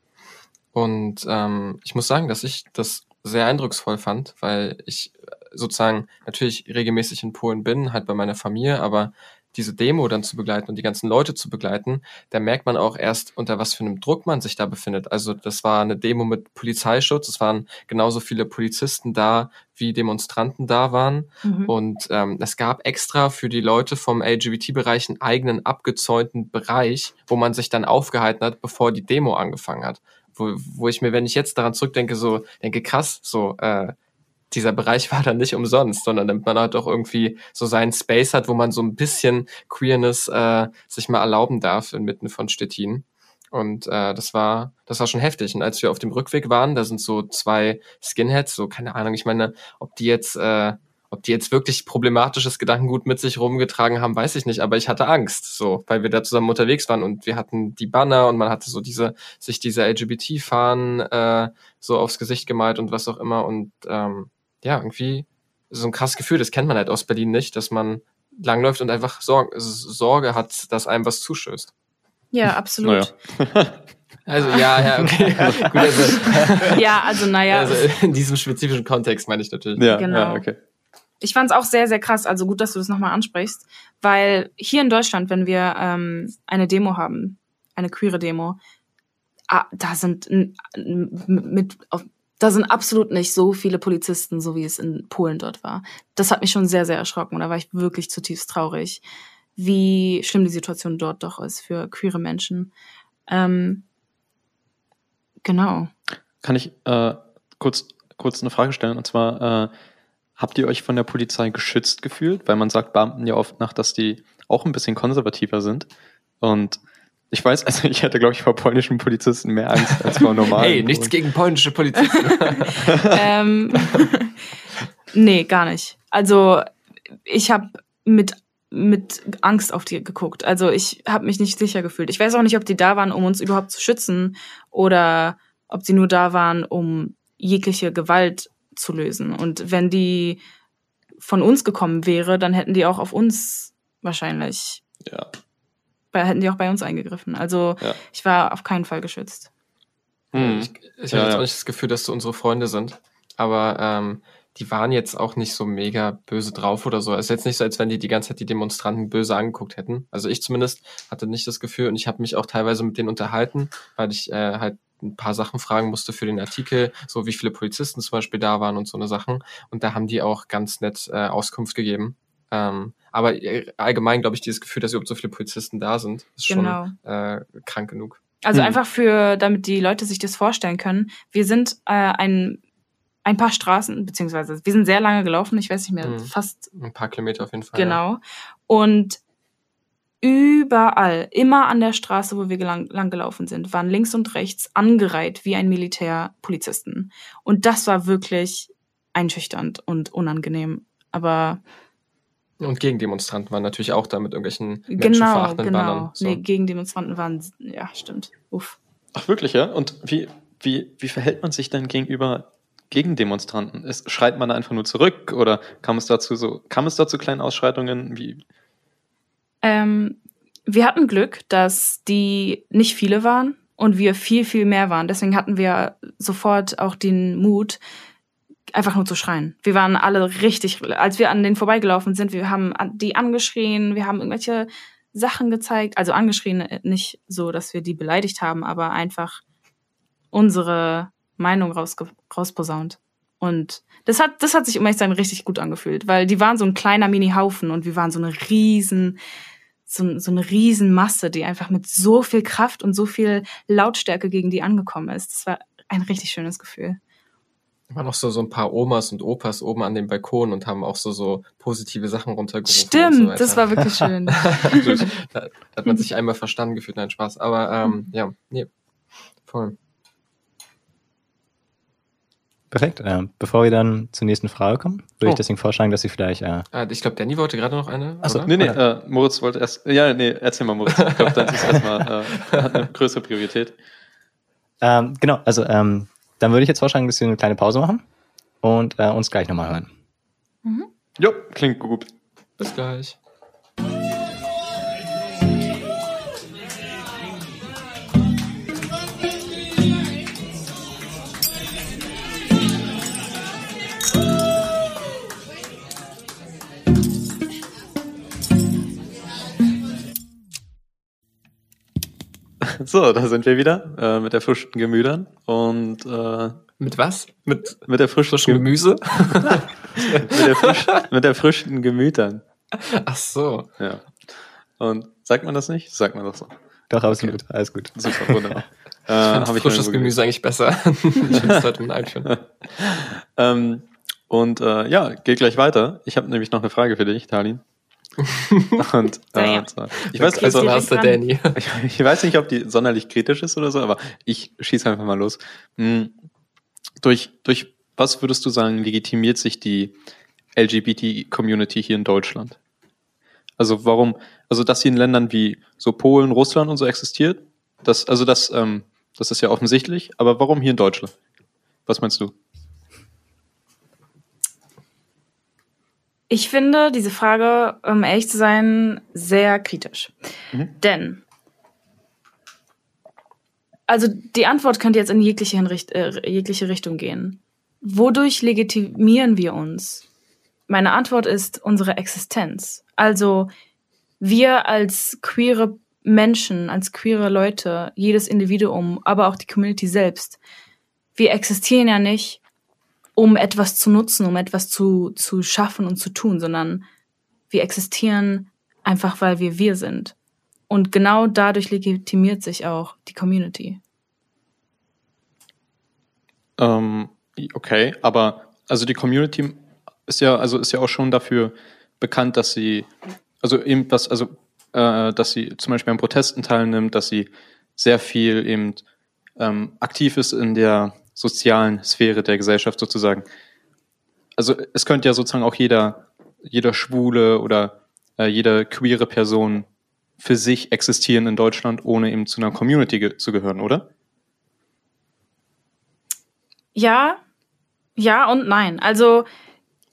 S3: Und ähm, ich muss sagen, dass ich das sehr eindrucksvoll fand, weil ich sozusagen natürlich regelmäßig in Polen bin, halt bei meiner Familie, aber diese Demo dann zu begleiten und die ganzen Leute zu begleiten, da merkt man auch erst, unter was für einem Druck man sich da befindet. Also das war eine Demo mit Polizeischutz, es waren genauso viele Polizisten da, wie Demonstranten da waren. Mhm. Und ähm, es gab extra für die Leute vom LGBT-Bereich einen eigenen abgezäunten Bereich, wo man sich dann aufgehalten hat, bevor die Demo angefangen hat. Wo, wo ich mir, wenn ich jetzt daran zurückdenke, so denke, krass, so, äh, dieser Bereich war dann nicht umsonst, sondern damit man halt auch irgendwie so seinen Space hat, wo man so ein bisschen Queerness äh, sich mal erlauben darf inmitten von Stettin. Und äh, das war, das war schon heftig. Und als wir auf dem Rückweg waren, da sind so zwei Skinheads, so keine Ahnung, ich meine, ob die jetzt, äh, ob die jetzt wirklich problematisches Gedankengut mit sich rumgetragen haben, weiß ich nicht, aber ich hatte Angst, so, weil wir da zusammen unterwegs waren und wir hatten die Banner und man hatte so diese, sich diese LGBT-Fahnen äh, so aufs Gesicht gemalt und was auch immer. Und ähm, ja, irgendwie so ein krasses Gefühl, das kennt man halt aus Berlin nicht, dass man langläuft und einfach Sorge, Sorge hat, dass einem was zustößt.
S2: Ja, absolut.
S4: Naja.
S3: Also ja, ja, okay. Gut, also,
S2: Ja, also naja,
S3: also in diesem spezifischen Kontext meine ich natürlich.
S4: Ja,
S2: Genau.
S4: ja, okay.
S2: ich fand es auch sehr, sehr krass. Also gut, dass du das nochmal ansprichst, weil hier in Deutschland, wenn wir ähm, eine Demo haben, eine queere Demo, ah, da sind mit auf, da sind absolut nicht so viele Polizisten, so wie es in Polen dort war. Das hat mich schon sehr, sehr erschrocken da war ich wirklich zutiefst traurig, wie schlimm die Situation dort doch ist für queere Menschen. Ähm, genau.
S4: Kann ich äh, kurz, kurz eine Frage stellen? Und zwar, äh, habt ihr euch von der Polizei geschützt gefühlt? Weil man sagt Beamten ja oft nach, dass die auch ein bisschen konservativer sind. Und ich weiß, also ich hatte, glaube ich, vor polnischen Polizisten mehr Angst als vor normalen.
S3: Hey, nichts gegen polnische Polizisten.
S2: ähm, nee, gar nicht. Also ich habe mit mit Angst auf die geguckt. Also ich habe mich nicht sicher gefühlt. Ich weiß auch nicht, ob die da waren, um uns überhaupt zu schützen oder ob sie nur da waren, um jegliche Gewalt zu lösen. Und wenn die von uns gekommen wäre, dann hätten die auch auf uns wahrscheinlich,
S4: Ja.
S2: Bei- hätten die auch bei uns eingegriffen. Also
S4: Ja.
S2: ich war auf keinen Fall geschützt.
S4: Hm.
S3: Ich, ich
S4: Ja,
S3: habe jetzt
S4: ja.
S3: auch nicht das Gefühl, dass du unsere Freunde sind. Aber ähm, die waren jetzt auch nicht so mega böse drauf oder so. Es ist jetzt nicht so, als wenn die die ganze Zeit die Demonstranten böse angeguckt hätten. Also ich zumindest hatte nicht das Gefühl und ich habe mich auch teilweise mit denen unterhalten, weil ich äh, halt ein paar Sachen fragen musste für den Artikel, so wie viele Polizisten zum Beispiel da waren und so eine Sachen. Und da haben die auch ganz nett äh, Auskunft gegeben. Ähm, aber äh, allgemein glaube ich, dieses Gefühl, dass überhaupt so viele Polizisten da sind, ist
S2: Genau.
S3: schon äh, krank genug.
S2: Also
S4: Hm.
S2: einfach für, damit die Leute sich das vorstellen können. Wir sind äh, ein, ein paar Straßen, beziehungsweise wir sind sehr lange gelaufen, ich weiß nicht mehr,
S3: Mhm.
S2: fast
S3: Ein paar Kilometer auf jeden Fall. Ja.
S2: genau. Und überall, immer an der Straße, wo wir lang, lang gelaufen sind, waren links und rechts angereiht wie ein Militär Polizisten. Und das war wirklich einschüchternd und unangenehm. Aber
S3: Und Gegendemonstranten waren natürlich auch da mit irgendwelchen
S2: genau,
S3: menschenverachtenden
S2: genau.
S3: Bannern. So.
S2: Nee, Gegendemonstranten waren, ja, stimmt. Uff.
S4: Ach, wirklich, ja? Und wie, wie, wie verhält man sich denn gegenüber Gegendemonstranten? Ist, schreit man da einfach nur zurück oder kam es dazu so, kam es dazu kleinen Ausschreitungen? Wie,
S2: Ähm, wir hatten Glück, dass die nicht viele waren und wir viel, viel mehr waren. Deswegen hatten wir sofort auch den Mut, einfach nur zu schreien. Wir waren alle richtig, als wir an denen vorbeigelaufen sind, wir haben die angeschrien, wir haben irgendwelche Sachen gezeigt, also angeschrien, äh, nicht so, dass wir die beleidigt haben, aber einfach unsere Meinung rausposaunt. Und das hat, das hat sich um zu sein richtig gut angefühlt, weil die waren so ein kleiner Mini-Haufen und wir waren so eine riesen, so, so eine riesen Masse, die einfach mit so viel Kraft und so viel Lautstärke gegen die angekommen ist. Das war ein richtig schönes Gefühl.
S3: Da waren auch so, so ein paar Omas und Opas oben an dem Balkon und haben auch so, so positive Sachen runtergerufen.
S2: Stimmt,
S3: und so
S2: das war wirklich schön.
S3: da, da hat man sich einmal verstanden gefühlt, nein, Spaß. Aber ähm, ja, nee, voll.
S1: Perfekt. Ähm, bevor wir dann zur nächsten Frage kommen, würde
S4: Oh.
S1: ich deswegen vorschlagen, dass Sie vielleicht äh,
S3: Äh, ich glaube, Danny wollte gerade noch eine.
S1: Ach so,
S3: oder?
S4: nee, nee, äh, Moritz wollte erst, ja, nee, erzähl mal, Moritz. Ich glaube, dann ist erstmal, äh, hat eine größere Priorität.
S1: Ähm, genau, also ähm, dann würde ich jetzt vorschlagen, dass wir eine kleine Pause machen und äh, uns gleich nochmal hören.
S4: Jo, klingt gut.
S3: Bis gleich.
S4: So, da sind wir wieder, äh, mit erfrischten Gemütern und, äh,
S3: Mit was? Mit
S4: mit erfrischten,
S3: frischem
S4: Gemü
S3: Gemüse?
S4: mit, erfrisch mit erfrischten Gemütern.
S3: Ach so.
S4: Ja. Und sagt man das nicht? Sagt man doch so.
S1: Doch, absolut, alles gut.
S4: Super, wunderbar.
S3: Ich finde
S4: hab mir
S3: frisches
S4: so
S3: Gemüse eigentlich besser. ich finde es heute mal einführen.
S4: Ähm, Und äh, ja, geht gleich weiter. Ich habe nämlich noch eine Frage für dich, Talin. und, äh, ich weiß, also, ich, ich weiß nicht, ob die sonderlich kritisch ist oder so, aber ich schieße einfach mal los. Hm, durch, durch was würdest du sagen, legitimiert sich die LGBT-Community hier in Deutschland? Also warum, also dass sie in Ländern wie so Polen, Russland und so existiert, das, also das, ähm, das ist ja offensichtlich, aber warum hier in Deutschland? Was meinst du?
S2: Ich finde diese Frage, um ehrlich zu sein, sehr kritisch.
S4: Mhm.
S2: Denn, also die Antwort könnte jetzt in jegliche, Hinricht, äh, jegliche Richtung gehen. Wodurch legitimieren wir uns? Meine Antwort ist unsere Existenz. Also wir als queere Menschen, als queere Leute, jedes Individuum, aber auch die Community selbst, wir existieren ja nicht, um etwas zu nutzen, um etwas zu, zu schaffen und zu tun, sondern wir existieren einfach, weil wir wir sind. Und genau dadurch legitimiert sich auch die Community.
S4: Ähm, okay, aber also die Community ist ja, also ist ja auch schon dafür bekannt, dass sie, also eben was, also äh, dass sie zum Beispiel an Protesten teilnimmt, dass sie sehr viel eben ähm, aktiv ist in der sozialen Sphäre der Gesellschaft sozusagen. Also es könnte ja sozusagen auch jeder, jeder Schwule oder äh, jede queere Person für sich existieren in Deutschland, ohne eben zu einer Community ge zu gehören, oder?
S2: Ja, ja und nein. Also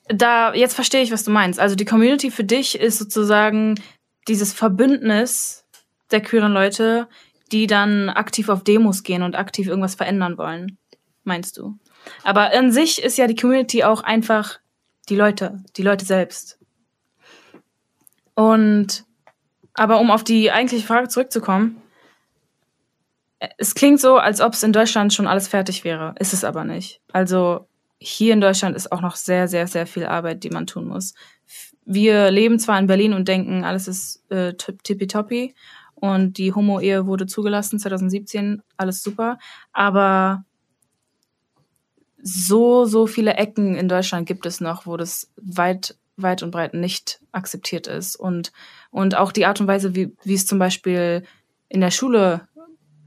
S2: da jetzt verstehe ich, was du meinst. Also die Community für dich ist sozusagen dieses Verbündnis der queeren Leute, die dann aktiv auf Demos gehen und aktiv irgendwas verändern wollen, meinst du? Aber an sich ist ja die Community auch einfach die Leute, die Leute selbst. Und aber um auf die eigentliche Frage zurückzukommen, es klingt so, als ob es in Deutschland schon alles fertig wäre. Ist es aber nicht. Also hier in Deutschland ist auch noch sehr, sehr, sehr viel Arbeit, die man tun muss. Wir leben zwar in Berlin und denken, alles ist äh, tipp- tippitoppi und die Homo-Ehe wurde zugelassen 2017, alles super, aber so, so viele Ecken in Deutschland gibt es noch, wo das weit, weit und breit nicht akzeptiert ist. Und, und auch die Art und Weise, wie, wie es zum Beispiel in der Schule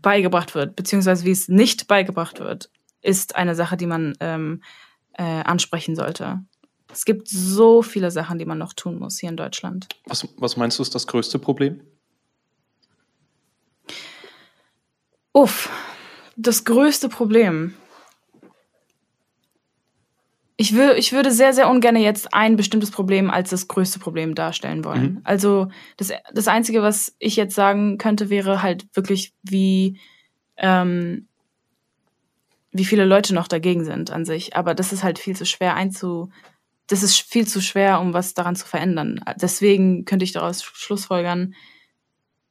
S2: beigebracht wird, beziehungsweise wie es nicht beigebracht wird, ist eine Sache, die man ähm, äh, ansprechen sollte. Es gibt so viele Sachen, die man noch tun muss hier in Deutschland.
S4: Was, was meinst du ist das größte Problem?
S2: Uff, das größte Problem. Ich, wür ich würde sehr, sehr ungern jetzt ein bestimmtes Problem als das größte Problem darstellen wollen.
S4: Mhm.
S2: Also das, das Einzige, was ich jetzt sagen könnte, wäre halt wirklich, wie, ähm, wie viele Leute noch dagegen sind an sich. Aber das ist halt viel zu schwer einzu... Das ist viel zu schwer, um was daran zu verändern. Deswegen könnte ich daraus schlussfolgern,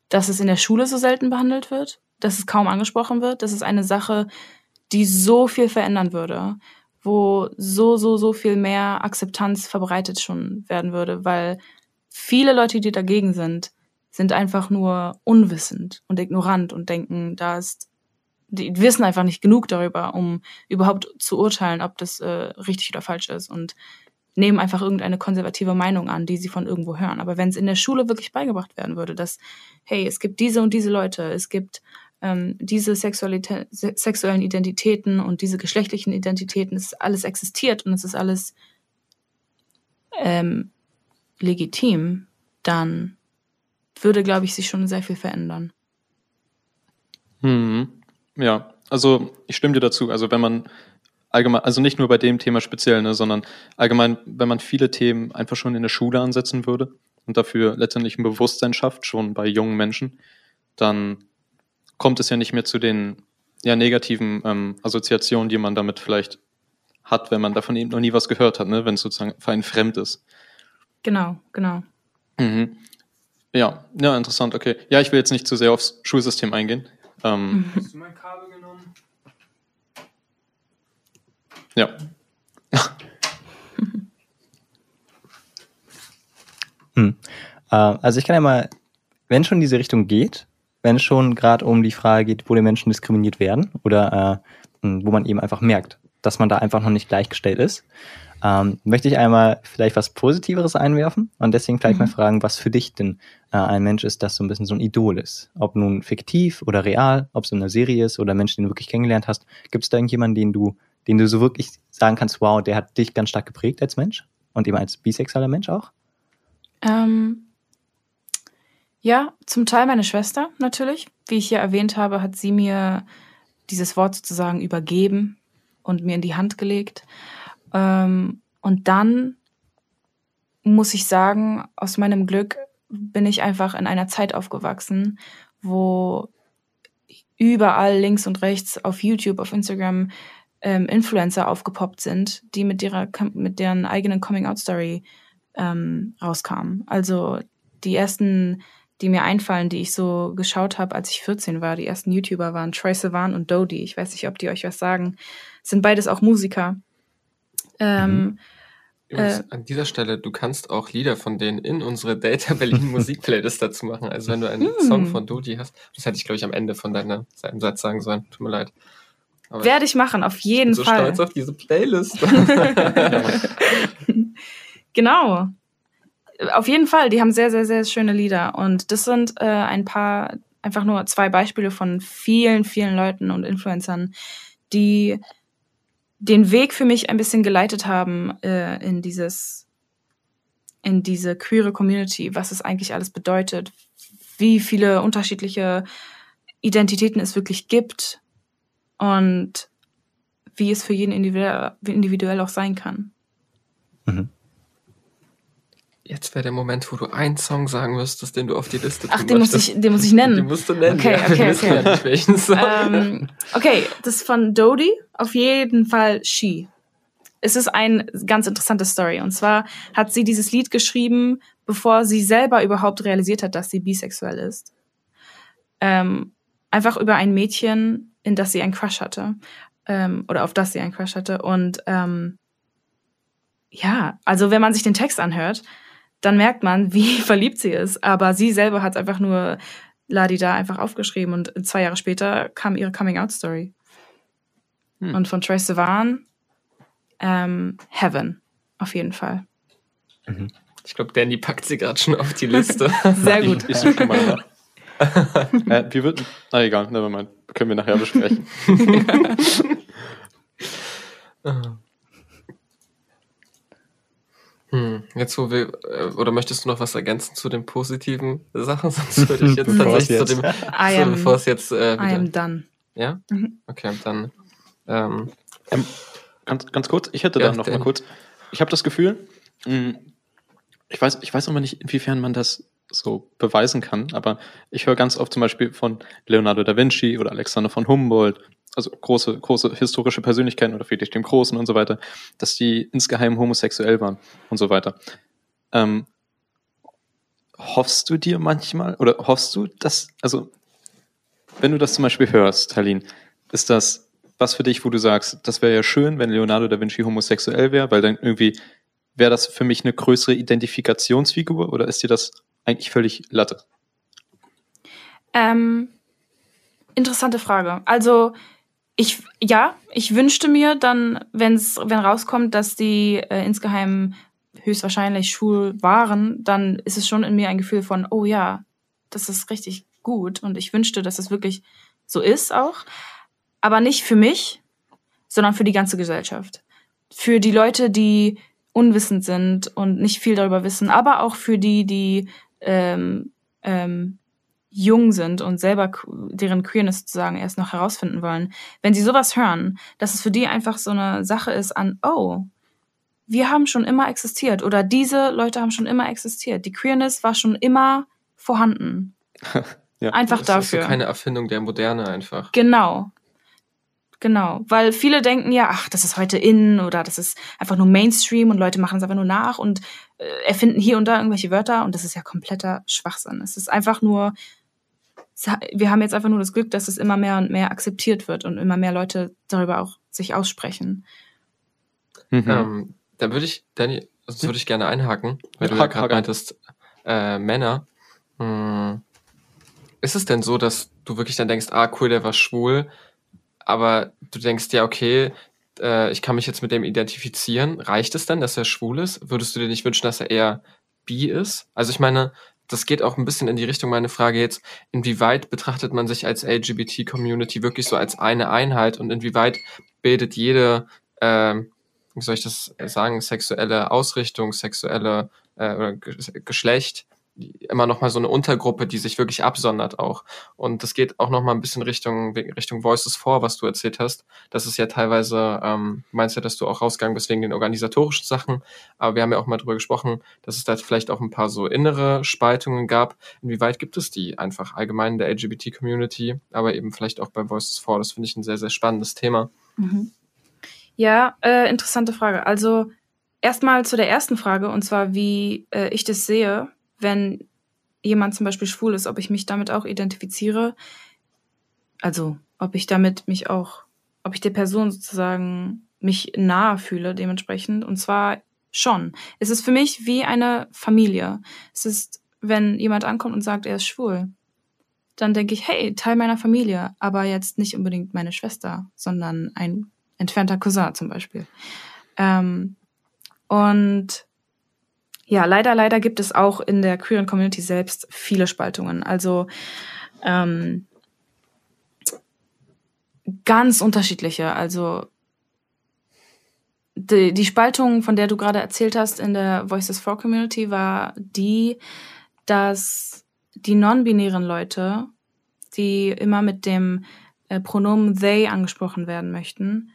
S2: dass es in der Schule so selten behandelt wird, dass es kaum angesprochen wird. Das ist eine Sache, die so viel verändern würde, wo so, so, so viel mehr Akzeptanz verbreitet schon werden würde, weil viele Leute, die dagegen sind, sind einfach nur unwissend und ignorant und denken, da ist, die wissen einfach nicht genug darüber, um überhaupt zu urteilen, ob das äh, richtig oder falsch ist und nehmen einfach irgendeine konservative Meinung an, die sie von irgendwo hören. Aber wenn es in der Schule wirklich beigebracht werden würde, dass, hey, es gibt diese und diese Leute, es gibt ähm, diese Sexualitä se sexuellen Identitäten und diese geschlechtlichen Identitäten, es alles existiert und es ist alles ähm, legitim, dann würde, glaube ich, sich schon sehr viel verändern.
S4: Hm. Ja, also ich stimme dir dazu. Also wenn man allgemein, also nicht nur bei dem Thema speziell, ne, sondern allgemein, wenn man viele Themen einfach schon in der Schule ansetzen würde und dafür letztendlich ein Bewusstsein schafft, schon bei jungen Menschen, dann kommt es ja nicht mehr zu den ja, negativen ähm, Assoziationen, die man damit vielleicht hat, wenn man davon eben noch nie was gehört hat, ne, wenn es sozusagen für einen fremd ist.
S2: Genau, genau.
S4: Mhm. Ja, ja, interessant, okay. Ja, ich will jetzt nicht zu sehr aufs Schulsystem eingehen. Ähm,
S3: Hast du mein Kabel genommen?
S4: ja.
S1: Hm. Äh, also ich kann ja mal, wenn schon in diese Richtung geht, wenn es schon gerade um die Frage geht, wo die Menschen diskriminiert werden oder äh, wo man eben einfach merkt, dass man da einfach noch nicht gleichgestellt ist, ähm, möchte ich einmal vielleicht was Positiveres einwerfen und deswegen vielleicht
S2: Mhm.
S1: mal fragen, was für dich denn äh, ein Mensch ist, das so ein bisschen so ein Idol ist. Ob nun fiktiv oder real, ob es in einer Serie ist oder Mensch, den du wirklich kennengelernt hast. Gibt es da irgendjemanden, den du, den du so wirklich sagen kannst, wow, der hat dich ganz stark geprägt als Mensch und eben als bisexueller Mensch auch?
S2: Ähm, ja, zum Teil meine Schwester natürlich. Wie ich hier erwähnt habe, hat sie mir dieses Wort sozusagen übergeben und mir in die Hand gelegt. Ähm, und dann muss ich sagen, aus meinem Glück bin ich einfach in einer Zeit aufgewachsen, wo überall links und rechts auf YouTube, auf Instagram ähm, Influencer aufgepoppt sind, die mit, ihrer, mit deren eigenen Coming-out-Story ähm, rauskamen. Also die ersten, die mir einfallen, die ich so geschaut habe, als ich 14 war, die ersten YouTuber waren Troy Sivan und Dodie. Ich weiß nicht, ob die euch was sagen. Sind beides auch Musiker. Ähm,
S3: Übrigens,
S2: Äh.
S3: an dieser Stelle, du kannst auch Lieder von denen in unsere Data Berlin Musikplaylist dazu machen. Also wenn du einen
S2: Hm.
S3: Song von Dodi hast, das hätte ich glaube ich am Ende von deinem Satz sagen sollen. Tut mir leid. Aber
S2: Werde ich machen, auf
S3: ich
S2: jeden
S3: bin so
S2: Fall.
S3: stolz auf diese Playlist.
S2: Genau. Auf jeden Fall, die haben sehr, sehr, sehr schöne Lieder. Und das sind äh, ein paar, einfach nur zwei Beispiele von vielen, vielen Leuten und Influencern, die den Weg für mich ein bisschen geleitet haben äh, in dieses, in diese queere Community, was es eigentlich alles bedeutet, wie viele unterschiedliche Identitäten es wirklich gibt und wie es für jeden individuell, individuell auch sein kann.
S1: Mhm.
S3: Jetzt wäre der Moment, wo du einen Song sagen müsstest, den du auf die Liste
S2: Ach, den muss ich, den muss ich nennen.
S3: Den musst du nennen.
S2: Okay,
S3: ja.
S2: Okay, okay.
S3: ja nicht, welchen Song.
S2: ähm, okay, das ist von Dodie. Auf jeden Fall She. Es ist eine ganz interessante Story. Und zwar hat sie dieses Lied geschrieben, bevor sie selber überhaupt realisiert hat, dass sie bisexuell ist. Ähm, einfach über ein Mädchen, in das sie einen Crush hatte. Ähm, oder auf das sie einen Crush hatte. Und ähm, ja, also wenn man sich den Text anhört, dann merkt man, wie verliebt sie ist. Aber sie selber hat einfach nur Ladi da einfach aufgeschrieben und zwei Jahre später kam ihre Coming-out-Story.
S4: Hm.
S2: Und von Troy Sivan ähm, Heaven, auf jeden Fall.
S3: Ich glaube, Danny packt sie gerade schon auf die Liste.
S2: Sehr gut.
S4: Ich, ich suche mal nach. äh, wir würden. Na egal, nevermind. Können wir nachher besprechen.
S3: Hm, jetzt wo wir, äh, oder möchtest du noch was ergänzen zu den positiven Sachen? Sonst würde ich jetzt tatsächlich zu dem,
S1: jetzt-
S2: I
S3: so,
S2: am,
S3: bevor es jetzt äh,
S2: I
S3: wieder,
S2: am done.
S3: ja?
S2: Mhm.
S3: Okay, dann, ähm,
S4: Ganz, ganz kurz, ich hätte
S3: Ja,
S4: da noch mal kurz. Ich habe das Gefühl, mh, ich weiß, ich weiß aber nicht, inwiefern man das so beweisen kann, aber ich höre ganz oft zum Beispiel von Leonardo da Vinci oder Alexander von Humboldt, also große, große historische Persönlichkeiten oder Friedrich dem Großen und so weiter, dass die insgeheim homosexuell waren und so weiter. Ähm, hoffst du dir manchmal oder hoffst du, dass, also wenn du das zum Beispiel hörst, Talin, ist das was für dich, wo du sagst, das wäre ja schön, wenn Leonardo da Vinci homosexuell wäre, weil dann irgendwie wäre das für mich eine größere Identifikationsfigur oder ist dir das eigentlich völlig Latte?
S2: Ähm, interessante Frage. Also ich ja, ich wünschte mir dann, wenn's wenn rauskommt, dass die äh, insgeheim höchstwahrscheinlich schwul waren, dann ist es schon in mir ein Gefühl von, oh ja, das ist richtig gut und ich wünschte, dass es wirklich so ist auch, aber nicht für mich, sondern für die ganze Gesellschaft. Für die Leute, die unwissend sind und nicht viel darüber wissen, aber auch für die, die ähm, ähm, jung sind und selber deren Queerness sozusagen erst noch herausfinden wollen, wenn sie sowas hören, dass es für die einfach so eine Sache ist an, oh, wir haben schon immer existiert oder diese Leute haben schon immer existiert. Die Queerness war schon immer vorhanden.
S4: Ja.
S2: Einfach
S3: das ist so
S2: dafür.
S3: keine Erfindung der Moderne einfach.
S2: Genau. Genau, weil viele denken ja, ach, das ist heute in oder das ist einfach nur Mainstream und Leute machen es einfach nur nach und äh, erfinden hier und da irgendwelche Wörter und das ist ja kompletter Schwachsinn. Es ist einfach nur, wir haben jetzt einfach nur das Glück, dass es immer mehr und mehr akzeptiert wird und immer mehr Leute darüber auch sich aussprechen.
S4: Mhm.
S3: Ähm, da würde ich, Danny, sonst würde ich gerne einhaken, weil
S4: Ja,
S3: du gerade meintest, äh, Männer. Hm, ist es denn so, dass du wirklich dann denkst, ah, cool, der war schwul, aber du denkst, ja, okay, äh, ich kann mich jetzt mit dem identifizieren. Reicht es denn, dass er schwul ist? Würdest du dir nicht wünschen, dass er eher bi ist? Also ich meine, das geht auch ein bisschen in die Richtung meine Frage jetzt, inwieweit betrachtet man sich als LGBT-Community wirklich so als eine Einheit und inwieweit bildet jede, äh, wie soll ich das sagen, sexuelle Ausrichtung, sexuelle äh, oder Geschlecht immer noch mal so eine Untergruppe, die sich wirklich absondert auch. Und das geht auch noch mal ein bisschen Richtung Richtung Voices for, was du erzählt hast. Das ist ja teilweise, ähm, meinst ja, dass du auch rausgegangen bist wegen den organisatorischen Sachen. Aber wir haben ja auch mal drüber gesprochen, dass es da vielleicht auch ein paar so innere Spaltungen gab. Inwieweit gibt es die einfach allgemein in der LGBT-Community, aber eben vielleicht auch bei Voices for. Das finde ich ein sehr, sehr spannendes Thema.
S2: Mhm. Ja, äh, interessante Frage. Also erstmal zu der ersten Frage, und zwar, wie äh, ich das sehe wenn jemand zum Beispiel schwul ist, ob ich mich damit auch identifiziere. Also, ob ich damit mich auch, ob ich der Person sozusagen mich nahe fühle dementsprechend. Und zwar schon. Es ist für mich wie eine Familie. Es ist, wenn jemand ankommt und sagt, er ist schwul, dann denke ich, hey, Teil meiner Familie, aber jetzt nicht unbedingt meine Schwester, sondern ein entfernter Cousin zum Beispiel. Ähm, und ja, leider, leider gibt es auch in der queeren Community selbst viele Spaltungen. Also ähm, ganz unterschiedliche. Also die, die Spaltung, von der du gerade erzählt hast in der Voices for Community, war die, dass die non-binären Leute, die immer mit dem äh, Pronomen they angesprochen werden möchten,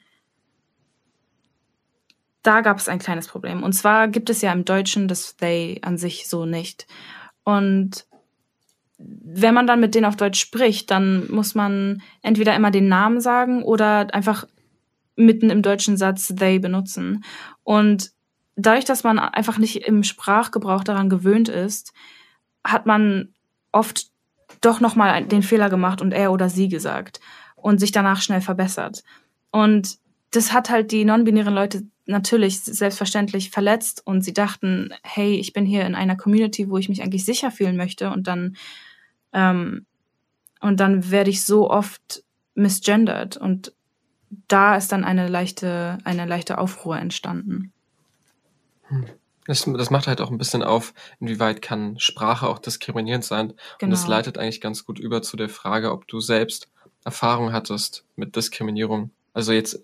S2: da gab es ein kleines Problem. Und zwar gibt es ja im Deutschen das they an sich so nicht. Und wenn man dann mit denen auf Deutsch spricht, dann muss man entweder immer den Namen sagen oder einfach mitten im deutschen Satz they benutzen. Und dadurch, dass man einfach nicht im Sprachgebrauch daran gewöhnt ist, hat man oft doch nochmal den Fehler gemacht und er oder sie gesagt und sich danach schnell verbessert. Und das hat halt die non-binären Leute natürlich selbstverständlich verletzt und sie dachten, hey, ich bin hier in einer Community, wo ich mich eigentlich sicher fühlen möchte und dann ähm, und dann werde ich so oft misgendert und da ist dann eine leichte eine leichte Aufruhr entstanden.
S3: Hm. Das, das macht halt auch ein bisschen auf, inwieweit kann Sprache auch diskriminierend sein. Genau. Und das genau. leitet eigentlich ganz gut über zu der Frage, ob du selbst Erfahrung hattest mit Diskriminierung. Also jetzt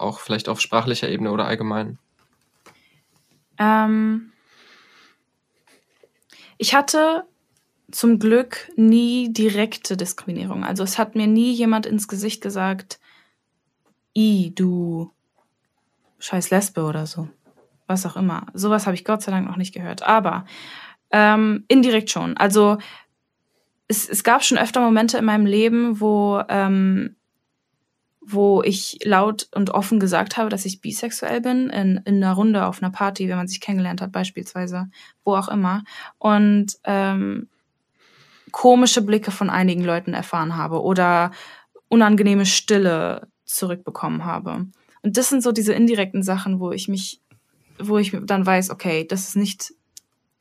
S3: auch vielleicht auf sprachlicher Ebene oder allgemein?
S2: Ähm, ich hatte zum Glück nie direkte Diskriminierung. Also es hat mir nie jemand ins Gesicht gesagt, i, du scheiß Lesbe oder so. Was auch immer. Sowas habe ich Gott sei Dank noch nicht gehört. Aber ähm, indirekt schon. Also es, es gab schon öfter Momente in meinem Leben, wo ähm, wo ich laut und offen gesagt habe, dass ich bisexuell bin, in, in einer Runde auf einer Party, wenn man sich kennengelernt hat beispielsweise, wo auch immer. Und ähm, komische Blicke von einigen Leuten erfahren habe oder unangenehme Stille zurückbekommen habe. Und das sind so diese indirekten Sachen, wo ich mich, wo ich dann weiß, okay, das ist nicht,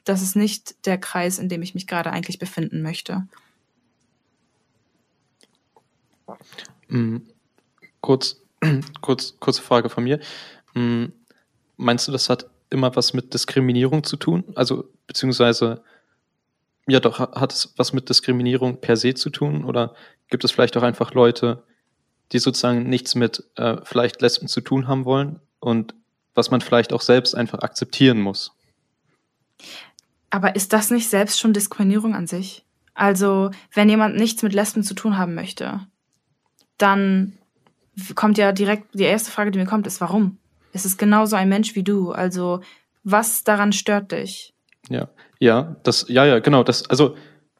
S2: das ist nicht der Kreis, in dem ich mich gerade eigentlich befinden möchte.
S4: Mhm kurz, kurz, kurze Frage von mir. Hm, meinst du, das hat immer was mit Diskriminierung zu tun? Also, beziehungsweise, ja doch, hat es was mit Diskriminierung per se zu tun? Oder gibt es vielleicht auch einfach Leute, die sozusagen nichts mit äh, vielleicht Lesben zu tun haben wollen und was man vielleicht auch selbst einfach akzeptieren muss?
S2: Aber ist das nicht selbst schon Diskriminierung an sich? Also, wenn jemand nichts mit Lesben zu tun haben möchte, dann kommt ja direkt, die erste Frage, die mir kommt, ist, warum? Es ist genauso ein Mensch wie du. Also, was daran stört dich?
S4: Ja, ja, das, ja, ja, genau. Das, also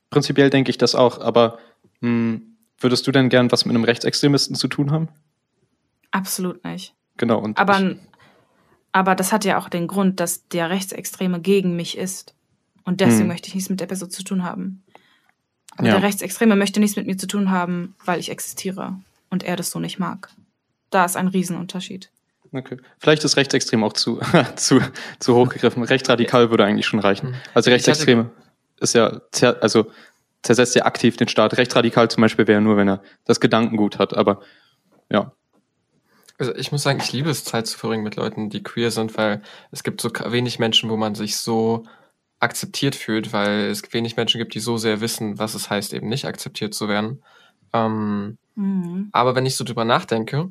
S4: prinzipiell denke ich das auch, aber mh, hm, würdest du denn gern was mit einem Rechtsextremisten zu tun haben?
S2: Absolut nicht.
S4: Genau. Und
S2: aber, ich, aber das hat ja auch den Grund, dass der Rechtsextreme gegen mich ist. Und deswegen hm. möchte ich nichts mit der Person zu tun haben. Aber ja. der Rechtsextreme möchte nichts mit mir zu tun haben, weil ich existiere und er das so nicht mag. Da ist ein Riesenunterschied.
S4: Okay. Vielleicht ist rechtsextrem auch zu, zu, zu hoch gegriffen. Recht radikal würde eigentlich schon reichen. Mhm. Also rechtsextreme ist ja, also zersetzt ja aktiv den Staat. Recht radikal zum Beispiel wäre nur, wenn er das Gedankengut hat, aber ja.
S3: Also ich muss sagen, ich liebe es, Zeit zu verbringen mit Leuten, die queer sind, weil es gibt so wenig Menschen, wo man sich so akzeptiert fühlt, weil es wenig Menschen gibt, die so sehr wissen, was es heißt, eben nicht akzeptiert zu werden. Ähm, mhm. Aber wenn ich so drüber nachdenke,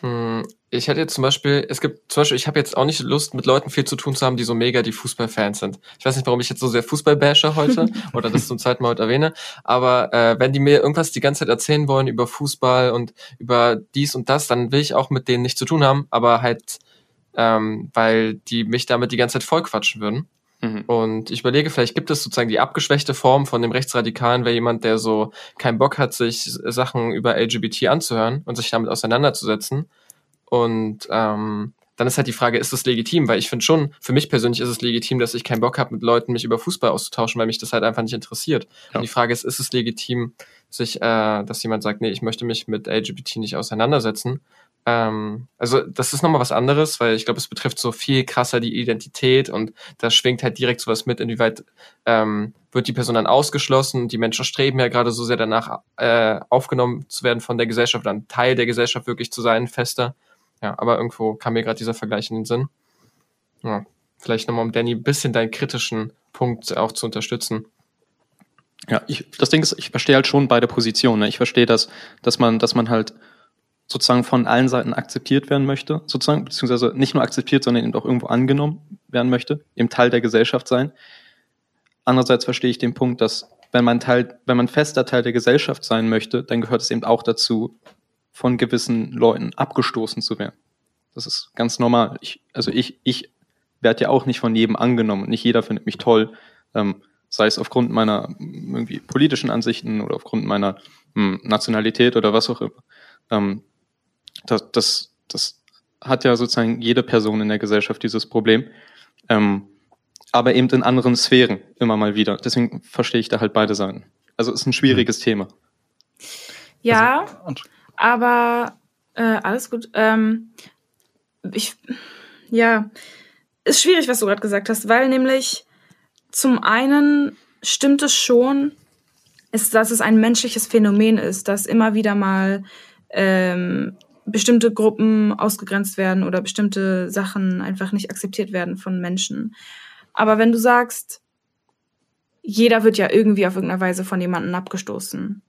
S3: hm, ich hätte jetzt zum Beispiel, es gibt zum Beispiel, ich habe jetzt auch nicht Lust, mit Leuten viel zu tun zu haben, die so mega die Fußballfans sind. Ich weiß nicht, warum ich jetzt so sehr Fußball bashe heute oder das zum zweiten Mal heute erwähne, aber äh, wenn die mir irgendwas die ganze Zeit erzählen wollen über Fußball und über dies und das, dann will ich auch mit denen nichts zu tun haben, aber halt, ähm, weil die mich damit die ganze Zeit vollquatschen würden. Mhm. Und ich überlege, vielleicht gibt es sozusagen die abgeschwächte Form von dem Rechtsradikalen, wäre jemand, der so keinen Bock hat, sich Sachen über LGBT anzuhören und sich damit auseinanderzusetzen. Und ähm, dann ist halt die Frage, ist das legitim? Weil ich finde schon, für mich persönlich ist es legitim, dass ich keinen Bock habe, mit Leuten mich über Fußball auszutauschen, weil mich das halt einfach nicht interessiert. Ja. Und die Frage ist, ist es legitim, sich, äh, dass jemand sagt, nee, ich möchte mich mit LGBT nicht auseinandersetzen? Ähm, also das ist nochmal was anderes, weil ich glaube, es betrifft so viel krasser die Identität und da schwingt halt direkt sowas mit, inwieweit ähm, wird die Person dann ausgeschlossen. Die Menschen streben ja gerade so sehr danach, äh, aufgenommen zu werden von der Gesellschaft, dann Teil der Gesellschaft wirklich zu sein, fester. Ja, aber irgendwo kam mir gerade dieser Vergleich in den Sinn. Ja, vielleicht nochmal, um Danny ein bisschen deinen kritischen Punkt auch zu unterstützen.
S4: Ja, ich, das Ding ist, ich verstehe halt schon beide Positionen. Ne? Ich verstehe, dass, dass man, dass man halt sozusagen von allen Seiten akzeptiert werden möchte, sozusagen, beziehungsweise nicht nur akzeptiert, sondern eben auch irgendwo angenommen werden möchte, eben Teil der Gesellschaft sein. Andererseits verstehe ich den Punkt, dass wenn man Teil, wenn man fester Teil der Gesellschaft sein möchte, dann gehört es eben auch dazu, von gewissen Leuten abgestoßen zu werden. Das ist ganz normal. Ich, also ich, ich werde ja auch nicht von jedem angenommen. Nicht jeder findet mich toll, ähm, sei es aufgrund meiner irgendwie politischen Ansichten oder aufgrund meiner hm, Nationalität oder was auch immer. Ähm, das, das, das hat ja sozusagen jede Person in der Gesellschaft dieses Problem. Ähm, aber eben in anderen Sphären immer mal wieder. Deswegen verstehe ich da halt beide Seiten. Also ist ein schwieriges mhm. Thema.
S2: Ja, also, aber äh, alles gut. Ähm, ich, ja, ist schwierig, was du gerade gesagt hast, weil nämlich zum einen stimmt es schon, ist, dass es ein menschliches Phänomen ist, dass immer wieder mal ähm, bestimmte Gruppen ausgegrenzt werden oder bestimmte Sachen einfach nicht akzeptiert werden von Menschen. Aber wenn du sagst, jeder wird ja irgendwie auf irgendeine Weise von jemandem abgestoßen,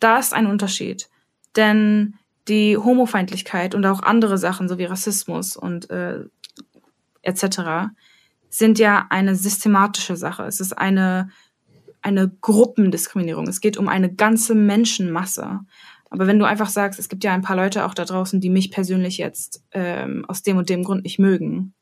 S2: da ist ein Unterschied. Denn die Homofeindlichkeit und auch andere Sachen, so wie Rassismus und äh, etc., sind ja eine systematische Sache. Es ist eine, eine Gruppendiskriminierung. Es geht um eine ganze Menschenmasse. Aber wenn du einfach sagst, es gibt ja ein paar Leute auch da draußen, die mich persönlich jetzt ähm, aus dem und dem Grund nicht mögen,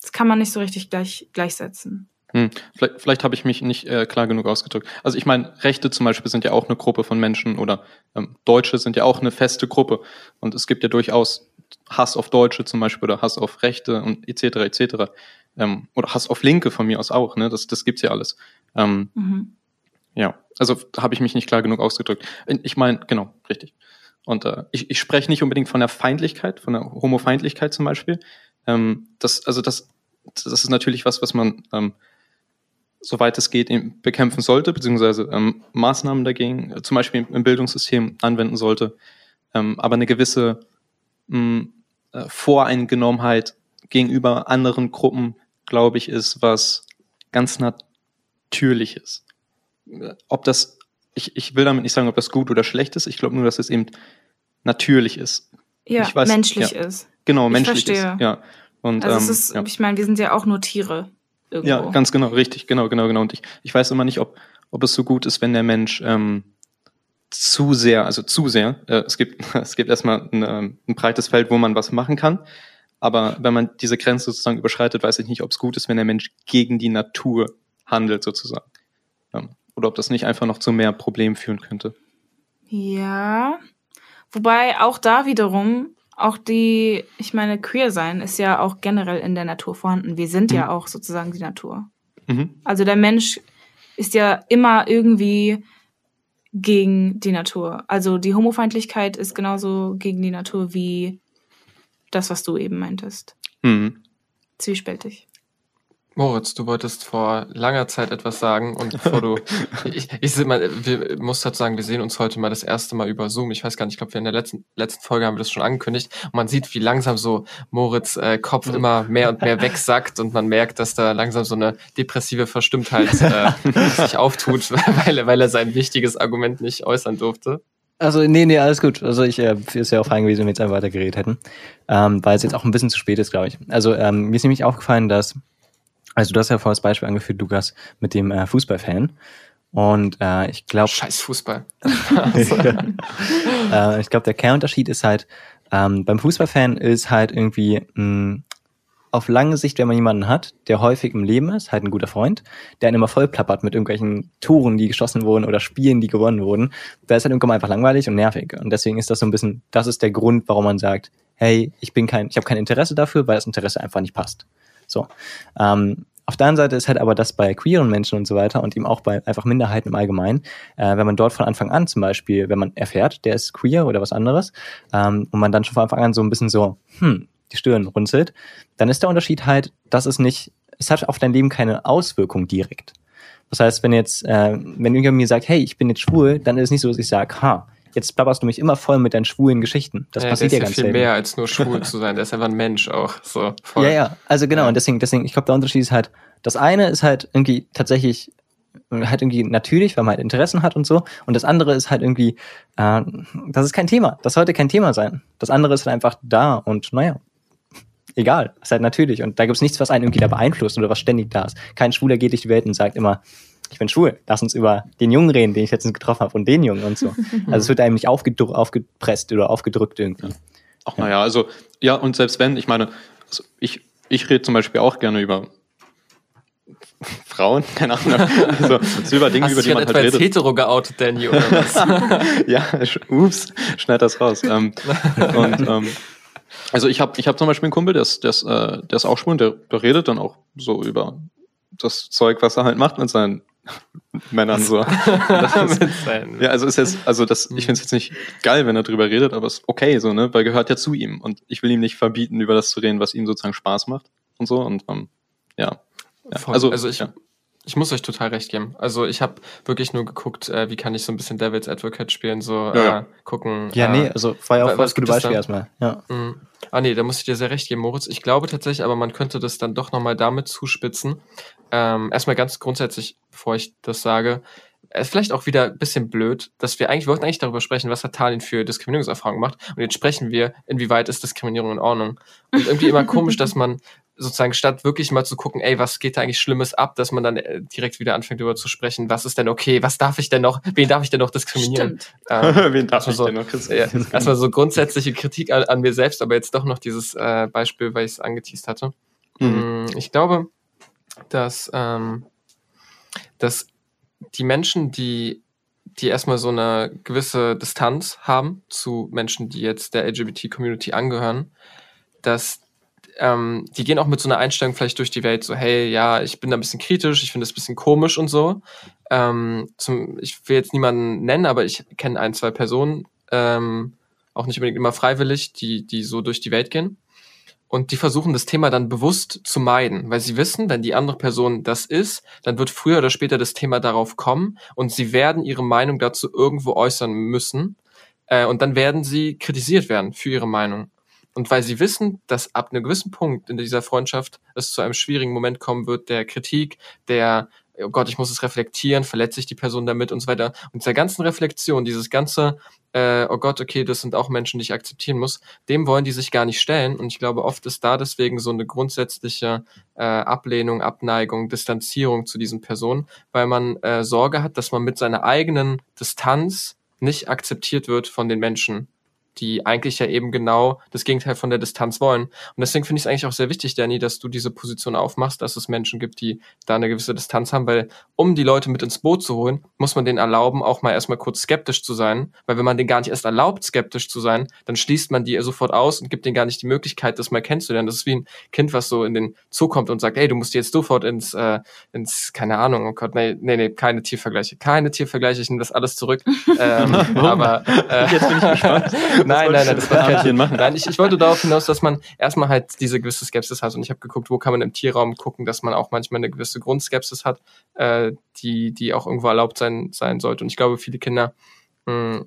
S2: das kann man nicht so richtig gleich, gleichsetzen.
S4: Hm, vielleicht, vielleicht habe ich mich nicht äh, klar genug ausgedrückt. Also ich meine, Rechte zum Beispiel sind ja auch eine Gruppe von Menschen oder ähm, Deutsche sind ja auch eine feste Gruppe. Und es gibt ja durchaus Hass auf Deutsche zum Beispiel oder Hass auf Rechte und etc. etc. Ähm, oder Hass auf Linke von mir aus auch. Ne? Das, das gibt's ja alles. Ähm, mhm. Ja, also habe ich mich nicht klar genug ausgedrückt. Ich meine, genau, richtig. Und äh, ich, ich spreche nicht unbedingt von der Feindlichkeit, von der Homofeindlichkeit zum Beispiel. Ähm, das, also das, das ist natürlich was, was man, ähm, soweit es geht, bekämpfen sollte, beziehungsweise ähm, Maßnahmen dagegen, äh, zum Beispiel im Bildungssystem anwenden sollte. Ähm, aber eine gewisse mh, äh, Voreingenommenheit gegenüber anderen Gruppen, glaube ich, ist was ganz Natürliches ob das, ich, ich will damit nicht sagen, ob das gut oder schlecht ist. Ich glaube nur, dass es eben natürlich ist.
S2: Ja, weiß, menschlich ja. ist.
S4: Genau, ich menschlich verstehe. ist. Ja.
S2: Und, also ähm, ist, ja. ich meine, wir sind ja auch nur Tiere.
S4: Irgendwo. Ja, ganz genau, richtig, genau, genau, genau. Und ich, ich weiß immer nicht, ob, ob es so gut ist, wenn der Mensch ähm, zu sehr, also zu sehr, äh, es gibt, es gibt erstmal ein, ähm, ein breites Feld, wo man was machen kann. Aber wenn man diese Grenze sozusagen überschreitet, weiß ich nicht, ob es gut ist, wenn der Mensch gegen die Natur handelt, sozusagen. Ähm, oder ob das nicht einfach noch zu mehr Problemen führen könnte.
S2: Ja. Wobei auch da wiederum, auch die, ich meine, queer sein ist ja auch generell in der Natur vorhanden. Wir sind mhm. ja auch sozusagen die Natur. Mhm. Also der Mensch ist ja immer irgendwie gegen die Natur. Also die Homofeindlichkeit ist genauso gegen die Natur wie das, was du eben meintest. Mhm. Zwiespältig.
S3: Moritz, du wolltest vor langer Zeit etwas sagen und bevor du, ich, ich seh mal, wir muss dazu sagen, wir sehen uns heute mal das erste Mal über Zoom. Ich weiß gar nicht, ich glaube, wir in der letzten letzten Folge haben wir das schon angekündigt und man sieht, wie langsam so Moritz äh, Kopf immer mehr und mehr wegsackt und man merkt, dass da langsam so eine depressive Verstimmtheit äh, sich auftut, weil er, weil er sein wichtiges Argument nicht äußern durfte.
S1: Also, nee, nee, alles gut. Also, ich äh, ist ja auch fein gewesen, wenn wir jetzt einfach weitergeredet hätten. Ähm, weil es jetzt auch ein bisschen zu spät ist, glaube ich. Also, ähm, mir ist nämlich aufgefallen, dass also du hast ja vorhin das Beispiel angeführt, Lukas, mit dem äh, Fußballfan. Und äh, ich glaube.
S3: Scheiß Fußball.
S1: äh, ich glaube, der Kernunterschied ist halt, ähm, beim Fußballfan ist halt irgendwie mh, auf lange Sicht, wenn man jemanden hat, der häufig im Leben ist, halt ein guter Freund, der einen immer voll plappert mit irgendwelchen Toren, die geschossen wurden oder Spielen, die gewonnen wurden, da ist halt irgendwann einfach langweilig und nervig. Und deswegen ist das so ein bisschen, das ist der Grund, warum man sagt, hey, ich bin kein, ich habe kein Interesse dafür, weil das Interesse einfach nicht passt. So. Ähm, auf der anderen Seite ist halt aber das bei queeren Menschen und so weiter und eben auch bei einfach Minderheiten im Allgemeinen, äh, wenn man dort von Anfang an zum Beispiel, wenn man erfährt, der ist queer oder was anderes, ähm, und man dann schon von Anfang an so ein bisschen so, hm, die Stirn runzelt, dann ist der Unterschied halt, dass es nicht, es hat auf dein Leben keine Auswirkung direkt. Das heißt, wenn jetzt, äh, wenn irgendjemand mir sagt, hey, ich bin jetzt schwul, dann ist es nicht so, dass ich sage, ha, jetzt plapperst du mich immer voll mit deinen schwulen Geschichten. Das
S3: ja,
S1: passiert
S3: ja
S1: ganz
S3: viel
S1: selten.
S3: mehr als nur schwul zu sein. Der ist einfach ein Mensch auch. So, voll.
S1: Ja, ja, also genau,
S3: Ja.
S1: und deswegen, deswegen, ich glaube, der Unterschied ist halt, das eine ist halt irgendwie tatsächlich halt irgendwie natürlich, weil man halt Interessen hat und so. Und das andere ist halt irgendwie, äh, das ist kein Thema. Das sollte kein Thema sein. Das andere ist halt einfach da und naja, egal. Ist halt natürlich. Und da gibt's nichts, was einen irgendwie da beeinflusst oder was ständig da ist. Kein Schwuler geht durch die Welt und sagt immer, ich bin schwul, lass uns über den Jungen reden, den ich letztens getroffen habe und den Jungen und so. Also es wird einem nicht aufgedru aufgepresst oder aufgedrückt irgendwie.
S4: Ach naja, also ja, und selbst wenn, ich meine, also ich, ich rede zum Beispiel auch gerne über Frauen, keine Ahnung, also, so über Dinge,
S3: Hast
S4: über die man halt
S3: als
S4: redet.
S3: hetero geoutet, Danny, oder was?
S4: ja, sch- ups, schneid das raus. Ähm, und ähm, also ich habe ich hab zum Beispiel einen Kumpel, der ist, der ist, äh, der ist auch schwul und der, der redet dann auch so über das Zeug, was er halt macht mit seinen Männern so. Das ist, ja, also ist jetzt, also das, ich finde es jetzt nicht geil, wenn er drüber redet, aber ist okay so, ne? Weil gehört ja zu ihm. Und ich will ihm nicht verbieten, über das zu reden, was ihm sozusagen Spaß macht und so. Und ähm, ja. ja. Also,
S3: also ich,
S4: ja.
S3: ich muss euch total recht geben. Also ich habe wirklich nur geguckt, äh, wie kann ich so ein bisschen Devil's Advocate spielen, so
S4: Ja, ja.
S3: Äh, gucken.
S1: Ja,
S3: äh,
S1: nee, also war ja auch
S3: was
S1: das gute
S3: gibt es
S1: Beispiel erstmal. Ja.
S3: Mhm. Ah nee, da muss ich dir sehr recht geben, Moritz. Ich glaube tatsächlich, aber man könnte das dann doch nochmal damit zuspitzen. Ähm, erstmal ganz grundsätzlich, bevor ich das sage, es ist vielleicht auch wieder ein bisschen blöd, dass wir eigentlich, wir wollten eigentlich darüber sprechen, was hat Talin für Diskriminierungserfahrungen gemacht. Und jetzt sprechen wir, inwieweit ist Diskriminierung in Ordnung. Und irgendwie immer komisch, dass man sozusagen statt wirklich mal zu gucken, ey, was geht da eigentlich Schlimmes ab, dass man dann äh, direkt wieder anfängt darüber zu sprechen, was ist denn okay, was darf ich denn noch, wen darf ich denn noch diskriminieren?
S2: Stimmt.
S3: Ähm,
S4: Wen darf ich
S3: so,
S4: denn noch jetzt-
S3: ja, erstmal so grundsätzliche Kritik an, an mir selbst, aber jetzt doch noch dieses äh, Beispiel, weil ich es angeteased hatte.
S4: Mhm.
S3: Mm, Ich glaube, dass, ähm, dass die Menschen, die, die erstmal so eine gewisse Distanz haben zu Menschen, die jetzt der LGBT-Community angehören, dass ähm, die gehen auch mit so einer Einstellung vielleicht durch die Welt, so, hey, ja, ich bin da ein bisschen kritisch, ich finde das ein bisschen komisch und so. Ähm, zum, ich will jetzt niemanden nennen, aber ich kenne ein, zwei Personen, ähm, auch nicht unbedingt immer freiwillig, die, die so durch die Welt gehen. Und die versuchen das Thema dann bewusst zu meiden, weil sie wissen, wenn die andere Person das ist, dann wird früher oder später das Thema darauf kommen und sie werden ihre Meinung dazu irgendwo äußern müssen. Äh, und dann werden sie kritisiert werden für ihre Meinung. Und weil sie wissen, dass ab einem gewissen Punkt in dieser Freundschaft es zu einem schwierigen Moment kommen wird, der Kritik, der, oh Gott, ich muss es reflektieren, verletze ich die Person damit und so weiter. Und dieser ganzen Reflexion, dieses ganze, äh, oh Gott, okay, das sind auch Menschen, die ich akzeptieren muss, dem wollen die sich gar nicht stellen. Und ich glaube, oft ist da deswegen so eine grundsätzliche äh, Ablehnung, Abneigung, Distanzierung zu diesen Personen, weil man äh, Sorge hat, dass man mit seiner eigenen Distanz nicht akzeptiert wird von den Menschen die eigentlich ja eben genau das Gegenteil von der Distanz wollen. Und deswegen finde ich es eigentlich auch sehr wichtig, Danny, dass du diese Position aufmachst, dass es Menschen gibt, die da eine gewisse Distanz haben, weil um die Leute mit ins Boot zu holen, muss man denen erlauben, auch mal erstmal kurz skeptisch zu sein, weil wenn man denen gar nicht erst erlaubt, skeptisch zu sein, dann schließt man die sofort aus und gibt denen gar nicht die Möglichkeit, das mal kennenzulernen. Das ist wie ein Kind, was so in den Zoo kommt und sagt, ey, du musst jetzt sofort ins, äh, ins, keine Ahnung, oh Gott, nee, nee, nee, keine Tiervergleiche, keine Tiervergleiche, ich nehme das alles zurück. ähm, aber äh,
S4: Jetzt bin ich gespannt.
S3: nein, nein, nein, das keinen
S4: Tieren
S3: Sinn.
S4: machen.
S3: Nein, ich, ich wollte darauf hinaus, dass man erstmal halt diese gewisse Skepsis hat. Und ich habe geguckt, wo kann man im Tierraum gucken, dass man auch manchmal eine gewisse Grundskepsis hat, äh, die, die auch irgendwo erlaubt sein, sein sollte. Und ich glaube, viele Kinder, mh,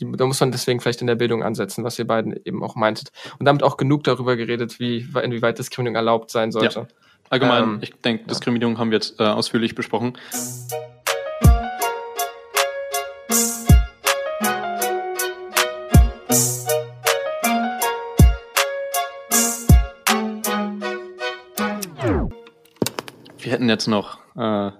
S3: die, da muss man deswegen vielleicht in der Bildung ansetzen, was ihr beiden eben auch meintet. Und damit auch genug darüber geredet, wie, inwieweit Diskriminierung erlaubt sein sollte.
S4: Allgemein,
S3: Ähm,
S4: ich denke, Diskriminierung haben wir jetzt äh, ausführlich besprochen. Wir hätten jetzt noch, äh,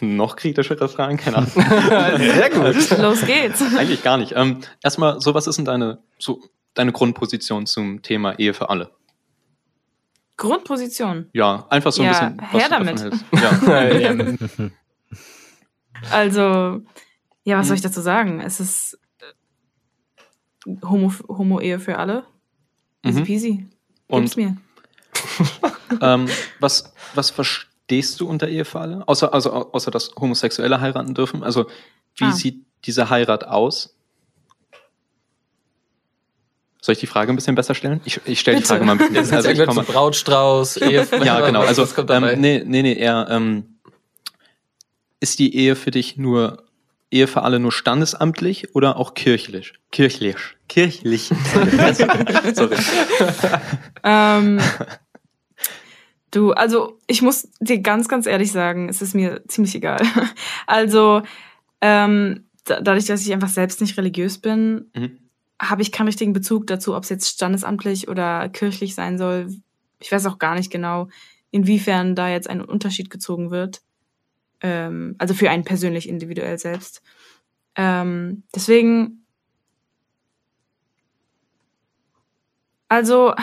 S4: noch kritischere Fragen, keine Ahnung.
S3: Sehr gut.
S2: Los geht's.
S4: Eigentlich gar nicht. Ähm, erstmal, so was ist denn deine, so, deine Grundposition zum Thema Ehe für alle?
S2: Grundposition.
S4: Ja, einfach so ein
S2: Ja,
S4: bisschen, was
S2: her damit.
S4: Ja.
S2: Also, ja, was soll ich dazu sagen? Es ist äh, Homo, Homo-Ehe für alle. Easy
S4: Mhm.
S2: peasy.
S4: Und
S2: Gib's mir.
S4: ähm, was, was verstehst du unter Ehe für alle? Außer, also, au- außer dass Homosexuelle heiraten dürfen. Also, wie
S2: Ah.
S4: sieht diese Heirat aus? Soll ich die Frage ein bisschen besser stellen? Ich, ich stelle die. Frage mal ein bisschen besser. Also, ich
S3: irgendwann
S4: komme,
S3: Brautstrauß, Ehe.
S4: ja, genau. Also, ähm, nee, nee, nee, eher, ähm, ist die Ehe für dich nur, Ehe für alle nur standesamtlich oder auch kirchlich? Kirchlich. Kirchlich. Sorry.
S2: Ähm, du, also ich muss dir ganz, ganz ehrlich sagen, es ist mir ziemlich egal. Also ähm, da, dadurch, dass ich einfach selbst nicht religiös bin,
S4: Mhm.
S2: habe ich keinen richtigen Bezug dazu, ob es jetzt standesamtlich oder kirchlich sein soll. Ich weiß auch gar nicht genau, inwiefern da jetzt ein Unterschied gezogen wird. Ähm, also für einen persönlich individuell selbst. Ähm, deswegen, also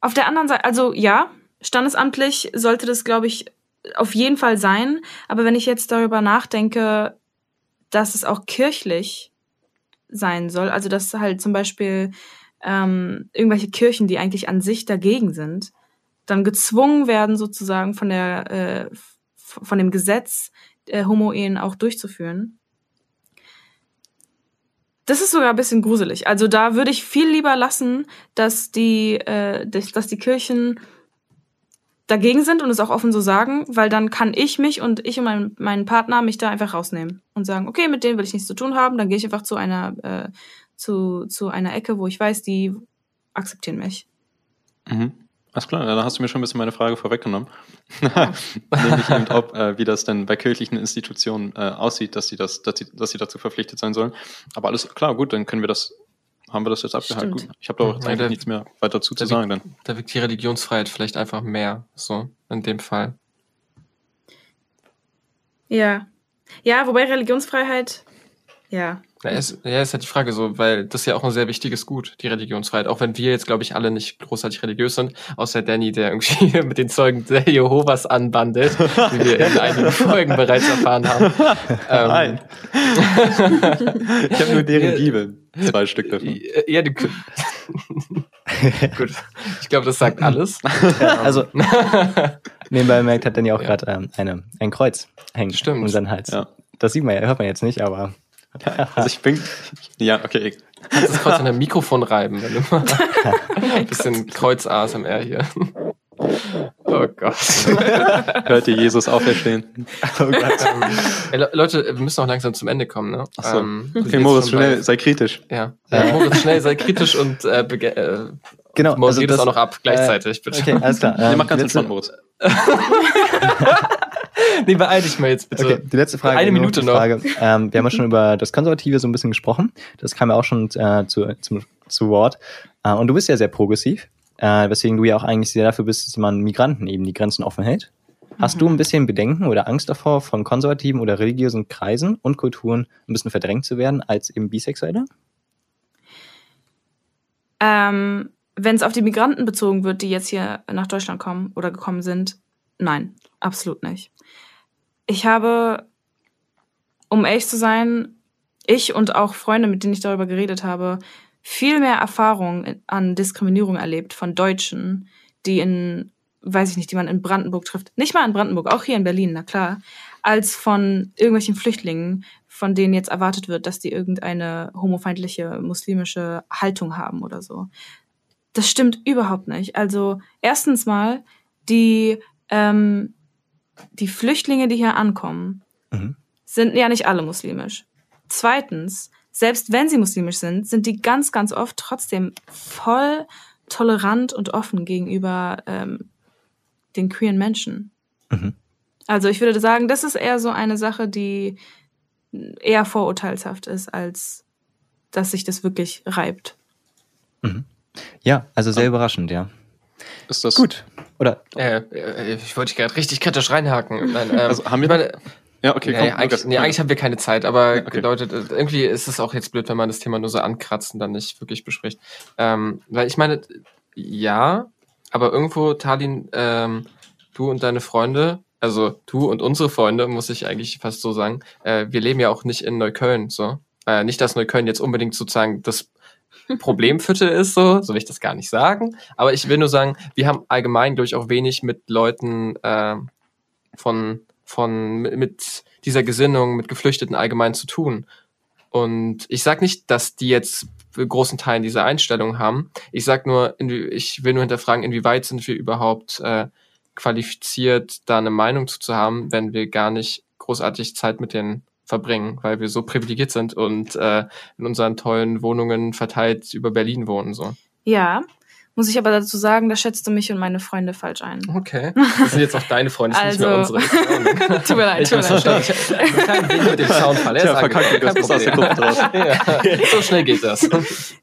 S2: auf der anderen Seite, also ja, standesamtlich sollte das, glaube ich, auf jeden Fall sein. Aber wenn ich jetzt darüber nachdenke, dass es auch kirchlich sein soll, also dass halt zum Beispiel ähm, irgendwelche Kirchen, die eigentlich an sich dagegen sind, dann gezwungen werden, sozusagen von der äh, von dem Gesetz äh, Homo-Ehen auch durchzuführen. Das ist sogar ein bisschen gruselig. Also da würde ich viel lieber lassen, dass die, äh, dass, dass die Kirchen dagegen sind und es auch offen so sagen, weil dann kann ich mich und ich und mein, meinen Partner mich da einfach rausnehmen und sagen, okay, mit denen will ich nichts zu tun haben, dann gehe ich einfach zu einer äh, zu, zu einer Ecke, wo ich weiß, die akzeptieren mich.
S4: Mhm. Alles klar, da hast du mir schon ein bisschen meine Frage vorweggenommen. Nämlich eben, ob, äh, wie das denn bei kirchlichen Institutionen äh, aussieht, dass sie das, dass sie, dass sie dazu verpflichtet sein sollen. Aber alles klar, gut, dann können wir das, haben wir das jetzt abgehalten.
S2: Stimmt.
S4: Gut. Ich habe da auch jetzt
S3: Ja,
S4: eigentlich
S3: der-
S4: nichts mehr weiter dazu zu
S3: der-
S4: sagen dann.
S3: Da wirkt die Religionsfreiheit vielleicht einfach mehr, so in dem Fall.
S2: Ja. Ja, wobei Religionsfreiheit, ja.
S3: Ja, ist, ja, ist halt die Frage so, weil das ist ja auch ein sehr wichtiges Gut, die Religionsfreiheit. Auch wenn wir jetzt, glaube ich, alle nicht großartig religiös sind, außer Danny, der irgendwie mit den Zeugen der Jehovas anbandelt, wie wir in einigen Folgen bereits erfahren haben. Ähm,
S4: Nein. ich habe nur deren
S3: Ja.
S4: Bibel. Zwei Stück davon.
S3: Ja, du, gut. Ich glaube, das sagt alles.
S1: Also, nebenbei bemerkt hat Danny auch gerade ähm, eine, ein Kreuz hängen
S3: Stimmt.
S1: um seinen Hals.
S4: Ja.
S1: Das sieht man ja, hört man jetzt nicht, aber
S4: Also ich bin, ja, okay.
S3: kannst das Kreuz an dein Mikrofon reiben, wenn du mal ein bisschen Kreuz ASMR hier. Oh Gott.
S4: Hört ihr Jesus auferstehen?
S1: oh Gott.
S3: ähm, ey, Le- Leute, wir müssen auch langsam zum Ende kommen, ne?
S4: Ach so.
S3: Ähm, du
S4: Okay, Moritz,
S3: schon bei-
S4: schnell, sei kritisch.
S3: Ja. ja, Moritz, schnell, sei kritisch und äh, bege- äh,
S1: genau.
S3: moderiert es
S1: das-
S3: auch noch ab, gleichzeitig, bitte.
S1: Okay, alles klar.
S4: Nee,
S1: Ähm,
S4: mach ganz entspannt, Moritz.
S3: Nee, beeil dich mal jetzt bitte.
S1: Okay, die letzte Frage.
S3: Eine Minute noch.
S1: Frage. Ähm, wir haben ja schon über das Konservative so ein bisschen gesprochen. Das kam ja auch schon äh, zu, zum, zu Wort. Äh, und du bist ja sehr progressiv, äh, weswegen du ja auch eigentlich sehr dafür bist, dass man Migranten eben die Grenzen offen hält. Hast du ein bisschen Bedenken oder Angst davor, von konservativen oder religiösen Kreisen und Kulturen ein bisschen verdrängt zu werden als eben Bisexuelle?
S2: Ähm, Wenn es auf die Migranten bezogen wird, die jetzt hier nach Deutschland kommen oder gekommen sind, nein, absolut nicht. Ich habe, um ehrlich zu sein, ich und auch Freunde, mit denen ich darüber geredet habe, viel mehr Erfahrung an Diskriminierung erlebt von Deutschen, die in, weiß ich nicht, die man in Brandenburg trifft. Nicht mal in Brandenburg, auch hier in Berlin, na klar, als von irgendwelchen Flüchtlingen, von denen jetzt erwartet wird, dass die irgendeine homofeindliche muslimische Haltung haben oder so. Das stimmt überhaupt nicht. Also erstens mal, die, ähm, die Flüchtlinge, die hier ankommen,
S1: Mhm.
S2: sind ja nicht alle muslimisch. Zweitens, selbst wenn sie muslimisch sind, sind die ganz, ganz oft trotzdem voll tolerant und offen gegenüber ähm, den queeren Menschen.
S1: Mhm.
S2: Also ich würde sagen, das ist eher so eine Sache, die eher vorurteilshaft ist, als dass sich das wirklich reibt.
S1: Ja, also sehr überraschend, ja.
S4: Ist das
S1: Gut. Oder
S3: Äh, ich wollte gerade richtig kritisch reinhaken. Nein, ähm,
S4: Also haben wir-
S3: meine,
S4: Ja, okay,
S3: nee,
S4: komm.
S3: eigentlich, nee, eigentlich haben wir keine Zeit, aber
S4: Okay.
S3: Leute, äh, irgendwie ist es auch jetzt blöd, wenn man das Thema nur so ankratzt und dann nicht wirklich bespricht. Ähm, weil ich meine, ja, aber irgendwo, Talin, ähm, du und deine Freunde, also du und unsere Freunde, muss ich eigentlich fast so sagen, äh, wir leben ja auch nicht in Neukölln, so. Äh, nicht, dass Neukölln jetzt unbedingt sozusagen das Problemviertel ist, so, so will ich das gar nicht sagen. Aber ich will nur sagen, wir haben allgemein, glaube ich, auch wenig mit Leuten ähm, von, von mit dieser Gesinnung, mit Geflüchteten allgemein zu tun. Und ich sag nicht, dass die jetzt großen Teilen diese Einstellung haben. Ich sag nur, ich will nur hinterfragen, inwieweit sind wir überhaupt äh, qualifiziert, da eine Meinung zu, zu haben, wenn wir gar nicht großartig Zeit mit denen verbringen, weil wir so privilegiert sind und äh, in unseren tollen Wohnungen verteilt über Berlin wohnen. So.
S2: Ja, muss ich aber dazu sagen, da schätzt du mich und meine Freunde falsch ein.
S3: Okay. Das sind jetzt auch deine Freunde, das sind
S2: Also-
S3: nicht mehr unsere.
S2: Tut mir leid,
S3: Ich
S2: tut
S3: muss
S2: mir leid.
S3: ich hab einen kleinen Weg mit dem Soundfall. er ist
S4: Tja, verkackt,
S3: kein
S4: bist aus der
S3: Problem.
S4: Gruppe
S3: Ja, so schnell geht das.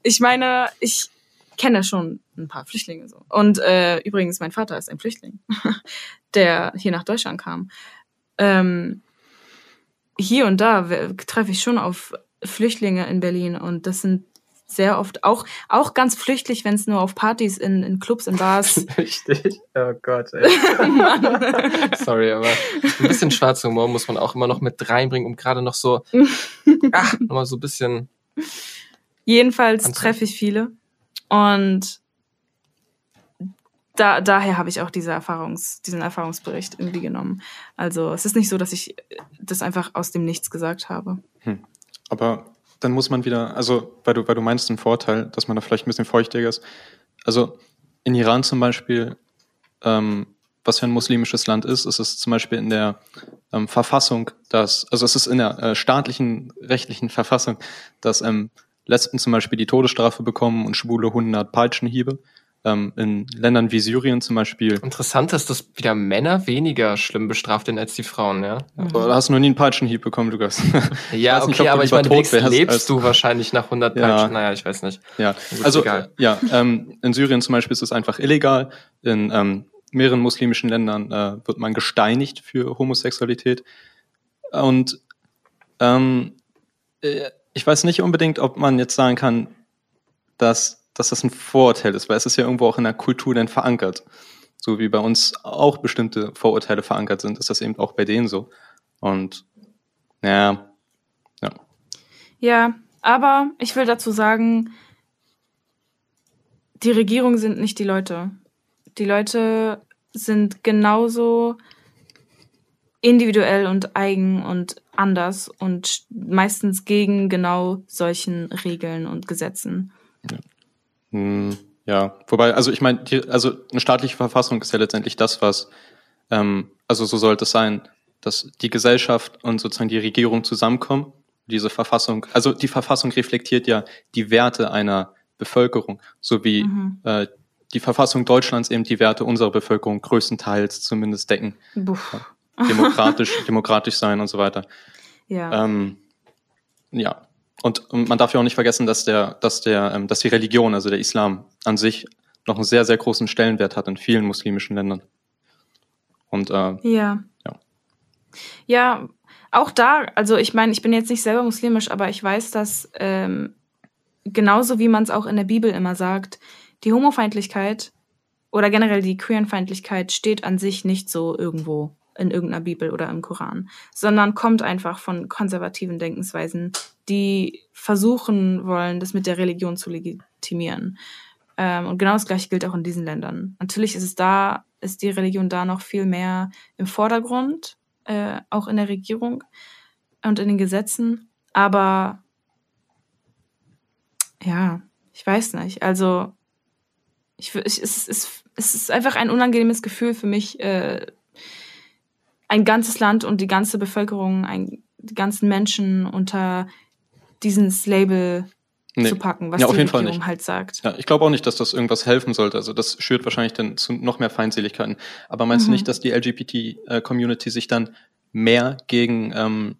S2: Ich meine, ich kenne schon ein paar Flüchtlinge so. Und äh, übrigens, mein Vater ist ein Flüchtling, der hier nach Deutschland kam. Ähm, hier und da treffe ich schon auf Flüchtlinge in Berlin und das sind sehr oft auch auch ganz flüchtlich, wenn es nur auf Partys in, in Clubs in Bars.
S3: Richtig. Oh Gott, ey. Sorry, aber ein bisschen schwarzer Humor muss man auch immer noch mit reinbringen, um gerade noch so, ach, nochmal so ein bisschen.
S2: Jedenfalls treffe ich viele und da, daher habe ich auch diese Erfahrungs, diesen Erfahrungsbericht irgendwie genommen. Also es ist nicht so, dass ich das einfach aus dem Nichts gesagt habe.
S4: Aber dann muss man wieder, also weil du, weil du meinst den Vorteil, dass man da vielleicht ein bisschen feuchtiger ist. Also in Iran zum Beispiel, ähm, was für ein muslimisches Land ist, ist es zum Beispiel in der ähm, Verfassung, dass, also es ist in der äh, staatlichen, rechtlichen Verfassung, dass ähm, Lesben zum Beispiel die Todesstrafe bekommen und Schwule 100 Peitschenhiebe. Ähm, in Ländern wie Syrien zum Beispiel.
S3: Interessant ist, dass wieder Männer weniger schlimm bestraft sind als die Frauen, ja?
S4: Hast du noch nie einen Peitschenhieb bekommen, Lukas?
S3: Ja,
S4: nicht,
S3: okay,
S4: du
S3: aber ich meine, lebst
S4: als-
S3: du wahrscheinlich nach 100
S4: Ja.
S3: Peitschen. Naja, ich weiß nicht.
S4: Ja,
S3: Gut,
S4: also
S3: egal.
S4: ja, ähm, in Syrien zum Beispiel ist es einfach illegal. In ähm, mehreren muslimischen Ländern äh, wird man gesteinigt für Homosexualität. Und ähm, äh, ich weiß nicht unbedingt, ob man jetzt sagen kann, dass, dass das ein Vorurteil ist, weil es ist ja irgendwo auch in der Kultur dann verankert. So wie bei uns auch bestimmte Vorurteile verankert sind, ist das eben auch bei denen so. Und ja, ja.
S2: Ja, aber ich will dazu sagen, die Regierung sind nicht die Leute. Die Leute sind genauso individuell und eigen und anders und meistens gegen genau solchen Regeln und Gesetzen.
S4: Hm, Ja, wobei, also ich meine, die- also eine staatliche Verfassung ist ja letztendlich das, was, ähm, also so sollte es sein, dass die Gesellschaft und sozusagen die Regierung zusammenkommen. Diese Verfassung, also die Verfassung reflektiert ja die Werte einer Bevölkerung, so wie
S2: Mhm.
S4: äh, die Verfassung Deutschlands eben die Werte unserer Bevölkerung größtenteils zumindest decken.
S2: Buff.
S4: Demokratisch, demokratisch sein und so weiter.
S2: Ja.
S4: Ähm, ja. Und, man darf ja auch nicht vergessen, dass der, dass der, ähm, dass die Religion, also der Islam an sich, noch einen sehr, sehr großen Stellenwert hat in vielen muslimischen Ländern. Und äh,
S2: Ja.
S4: Ja.
S2: Ja, auch da, also ich meine, ich bin jetzt nicht selber muslimisch, aber ich weiß, dass ähm, genauso wie man es auch in der Bibel immer sagt, die Homofeindlichkeit oder generell die Queerenfeindlichkeit steht an sich nicht so irgendwo in irgendeiner Bibel oder im Koran, sondern kommt einfach von konservativen Denkensweisen, die versuchen wollen, das mit der Religion zu legitimieren. Ähm, und genau das gleiche gilt auch in diesen Ländern. Natürlich ist es da, ist die Religion da noch viel mehr im Vordergrund, äh, auch in der Regierung. und in den Gesetzen, aber ja, ich weiß nicht. Also ich, ich, es, es, es ist einfach ein unangenehmes Gefühl für mich, äh, ein ganzes Land und die ganze Bevölkerung, ein, die ganzen Menschen unter dieses Label nee. zu packen, was
S4: ja,
S2: die
S4: Regierung
S2: halt sagt.
S4: Ja, ich glaube auch nicht, dass das irgendwas helfen sollte. Also das schürt wahrscheinlich dann zu noch mehr Feindseligkeiten. Aber meinst mhm. du nicht, dass die LGBT-Community sich dann mehr gegen, ähm,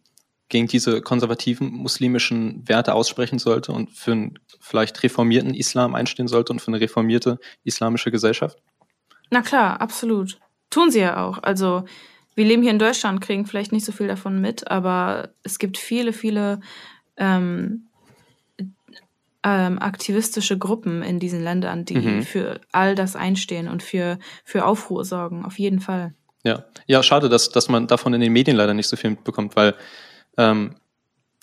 S4: gegen diese konservativen muslimischen Werte aussprechen sollte und für einen vielleicht reformierten Islam einstehen sollte und für eine reformierte islamische Gesellschaft?
S2: Na klar, absolut. Tun sie ja auch. Also wir leben hier in Deutschland, kriegen vielleicht nicht so viel davon mit, aber es gibt viele, viele ähm, ähm, aktivistische Gruppen in diesen Ländern, die mhm. für all das einstehen und für, für Aufruhr sorgen, auf jeden Fall.
S4: Ja, ja, schade, dass, dass man davon in den Medien leider nicht so viel mitbekommt, weil ähm,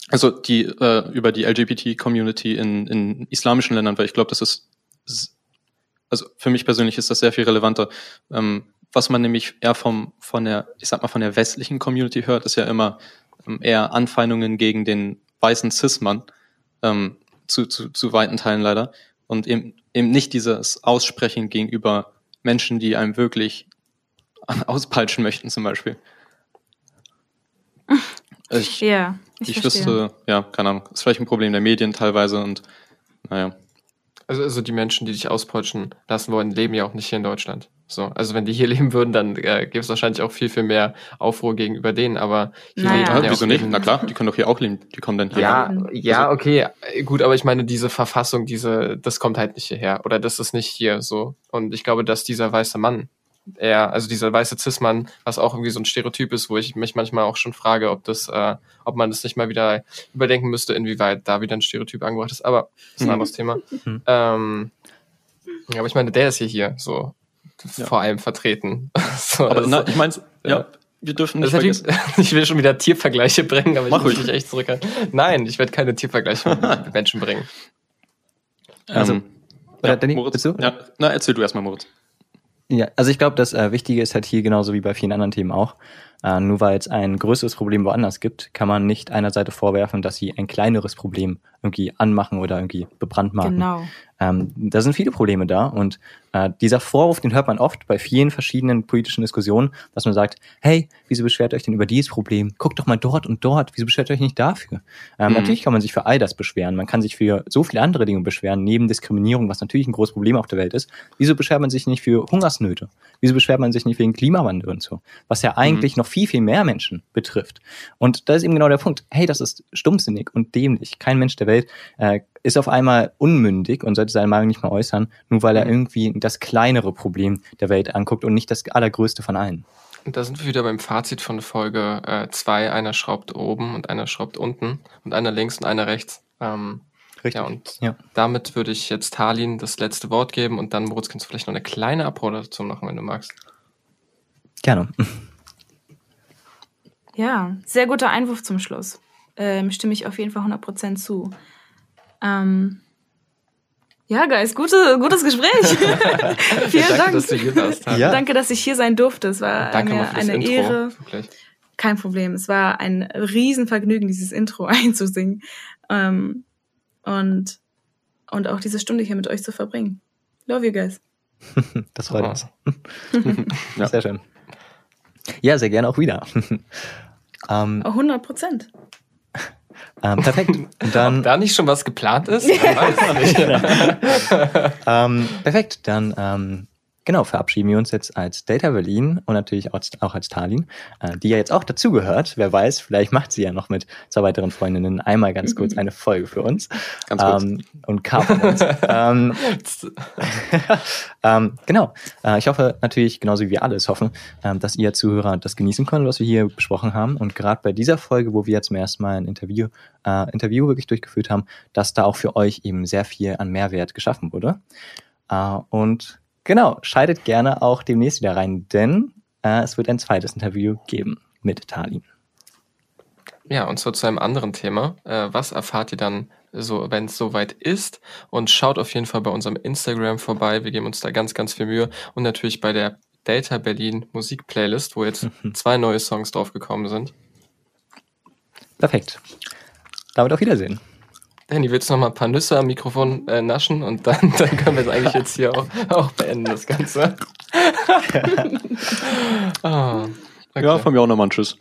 S4: also die äh, über die LGBT-Community in, in islamischen Ländern, weil ich glaube, das ist also für mich persönlich ist das sehr viel relevanter. Ähm, was man nämlich eher vom von der, ich sag mal, von der westlichen Community hört, ist ja immer ähm, eher Anfeindungen gegen den weißen Cis-Mann. Ähm, zu, zu, zu weiten Teilen leider. Und eben, eben nicht dieses Aussprechen gegenüber Menschen, die einem wirklich auspeitschen möchten, zum Beispiel.
S2: Ich, ja,
S4: ich, ich wüsste, ja, keine Ahnung, ist vielleicht ein Problem der Medien teilweise und naja.
S3: Also, also die Menschen, die dich auspeutschen lassen wollen, leben ja auch nicht hier in Deutschland. So, also wenn die hier leben würden, dann äh, gäbe es wahrscheinlich auch viel, viel mehr Aufruhr gegenüber denen, aber
S4: hier naja. leben ja, wieso nicht? Na klar, die können doch hier auch leben, die kommen dann hier.
S3: Ja, ja, also okay, gut, aber ich meine, diese Verfassung, diese, das kommt halt nicht hierher oder das ist nicht hier so. Und ich glaube, dass dieser weiße Mann, er, also dieser weiße Cis-Mann, was auch irgendwie so ein Stereotyp ist, wo ich mich manchmal auch schon frage, ob das, äh, ob man das nicht mal wieder überdenken müsste, inwieweit da wieder ein Stereotyp angebracht ist. Aber das ist ein mhm. anderes Thema. Mhm. Ähm, aber ich meine, der ist hier hier so ja. vor allem vertreten.
S4: so, aber also, na, ich meine, ja. ja. Wir dürfen nicht
S3: vergessen. Ich will schon wieder Tiervergleiche bringen, aber Mach ich muss mich echt zurückhalten. Nein, ich werde keine Tiervergleiche mit Menschen bringen.
S1: Also, ähm, ja, Danny,
S4: Moritz, du? Ja, na, erzähl du erstmal, Moritz.
S1: Ja, also ich glaube, das äh, Wichtige ist halt hier genauso wie bei vielen anderen Themen auch, äh, nur weil es ein größeres Problem woanders gibt, kann man nicht einer Seite vorwerfen, dass sie ein kleineres Problem irgendwie anmachen oder irgendwie bebrandmarken. Genau. Ähm, da sind viele Probleme da und äh, dieser Vorwurf, den hört man oft bei vielen verschiedenen politischen Diskussionen, dass man sagt, hey, wieso beschwert ihr euch denn über dieses Problem? Guckt doch mal dort und dort, wieso beschwert ihr euch nicht dafür? Ähm, mhm. Natürlich kann man sich für all das beschweren, man kann sich für so viele andere Dinge beschweren, neben Diskriminierung, was natürlich ein großes Problem auf der Welt ist. Wieso beschwert man sich nicht für Hungersnöte? Wieso beschwert man sich nicht wegen Klimawandel und so? Was ja eigentlich mhm. noch viel, viel mehr Menschen betrifft. Und da ist eben genau der Punkt, hey, das ist stumpfsinnig und dämlich. Kein Mensch der Welt äh, ist auf einmal unmündig und sollte seine Meinung nicht mehr äußern, nur weil er mhm. irgendwie das kleinere Problem der Welt anguckt und nicht das allergrößte von allen.
S3: Und da sind wir wieder beim Fazit von Folge 2. Äh, einer schraubt oben und einer schraubt unten und einer links und einer rechts. Ähm, Richtig. Ja, und ja. damit würde ich jetzt Talin das letzte Wort geben und dann, Moritz, kannst du vielleicht noch eine kleine Applaudation machen, wenn du magst.
S1: Gerne.
S2: Ja, sehr guter Einwurf zum Schluss. Ähm, stimme ich auf jeden Fall 100% zu. Ähm, ja, Guys, gute, gutes Gespräch. Vielen Danke, Dank. Dass du hier warst, ja. Danke, dass ich hier sein durfte. Es war Danke eine, eine Intro, Ehre. Wirklich. Kein Problem. Es war ein Riesenvergnügen, dieses Intro einzusingen. Ähm, und, und auch diese Stunde hier mit euch zu verbringen. Love you guys.
S1: das freut uns. ja. Sehr schön. Ja, sehr gerne auch wieder.
S2: ähm, 100 Prozent.
S1: Ähm, perfekt.
S3: Dann, Ob da nicht schon was geplant ist? weiß
S1: nicht. ähm, perfekt. Dann ähm, Genau, verabschieden wir uns jetzt als Data Berlin und natürlich auch als Talin, äh, die ja jetzt auch dazugehört. Wer weiß, vielleicht macht sie ja noch mit zwei weiteren Freundinnen einmal ganz kurz eine Folge für uns. Ganz kurz. Ähm, und K von uns. ähm, ähm, genau. Äh, ich hoffe natürlich, genauso wie wir alles hoffen, ähm, dass ihr Zuhörer das genießen könnt, was wir hier besprochen haben. Und gerade bei dieser Folge, wo wir jetzt zum ersten Mal ein Interview, äh, Interview wirklich durchgeführt haben, dass da auch für euch eben sehr viel an Mehrwert geschaffen wurde. Äh, und Genau, schaltet gerne auch demnächst wieder rein, denn äh, es wird ein zweites Interview geben mit Tali.
S3: Ja, und zwar zu einem anderen Thema. Äh, was erfahrt ihr dann, so, wenn es soweit ist? Und schaut auf jeden Fall bei unserem Instagram vorbei. Wir geben uns da ganz, ganz viel Mühe. Und natürlich bei der Data Berlin Musik Playlist, wo jetzt zwei neue Songs draufgekommen sind.
S1: Perfekt. Damit auf Wiedersehen.
S3: Danny, willst du noch mal ein paar Nüsse am Mikrofon äh, naschen und dann, dann können wir es eigentlich jetzt hier auch, auch beenden, das Ganze. Ah, okay.
S4: Ja, von mir auch nochmal ein Tschüss.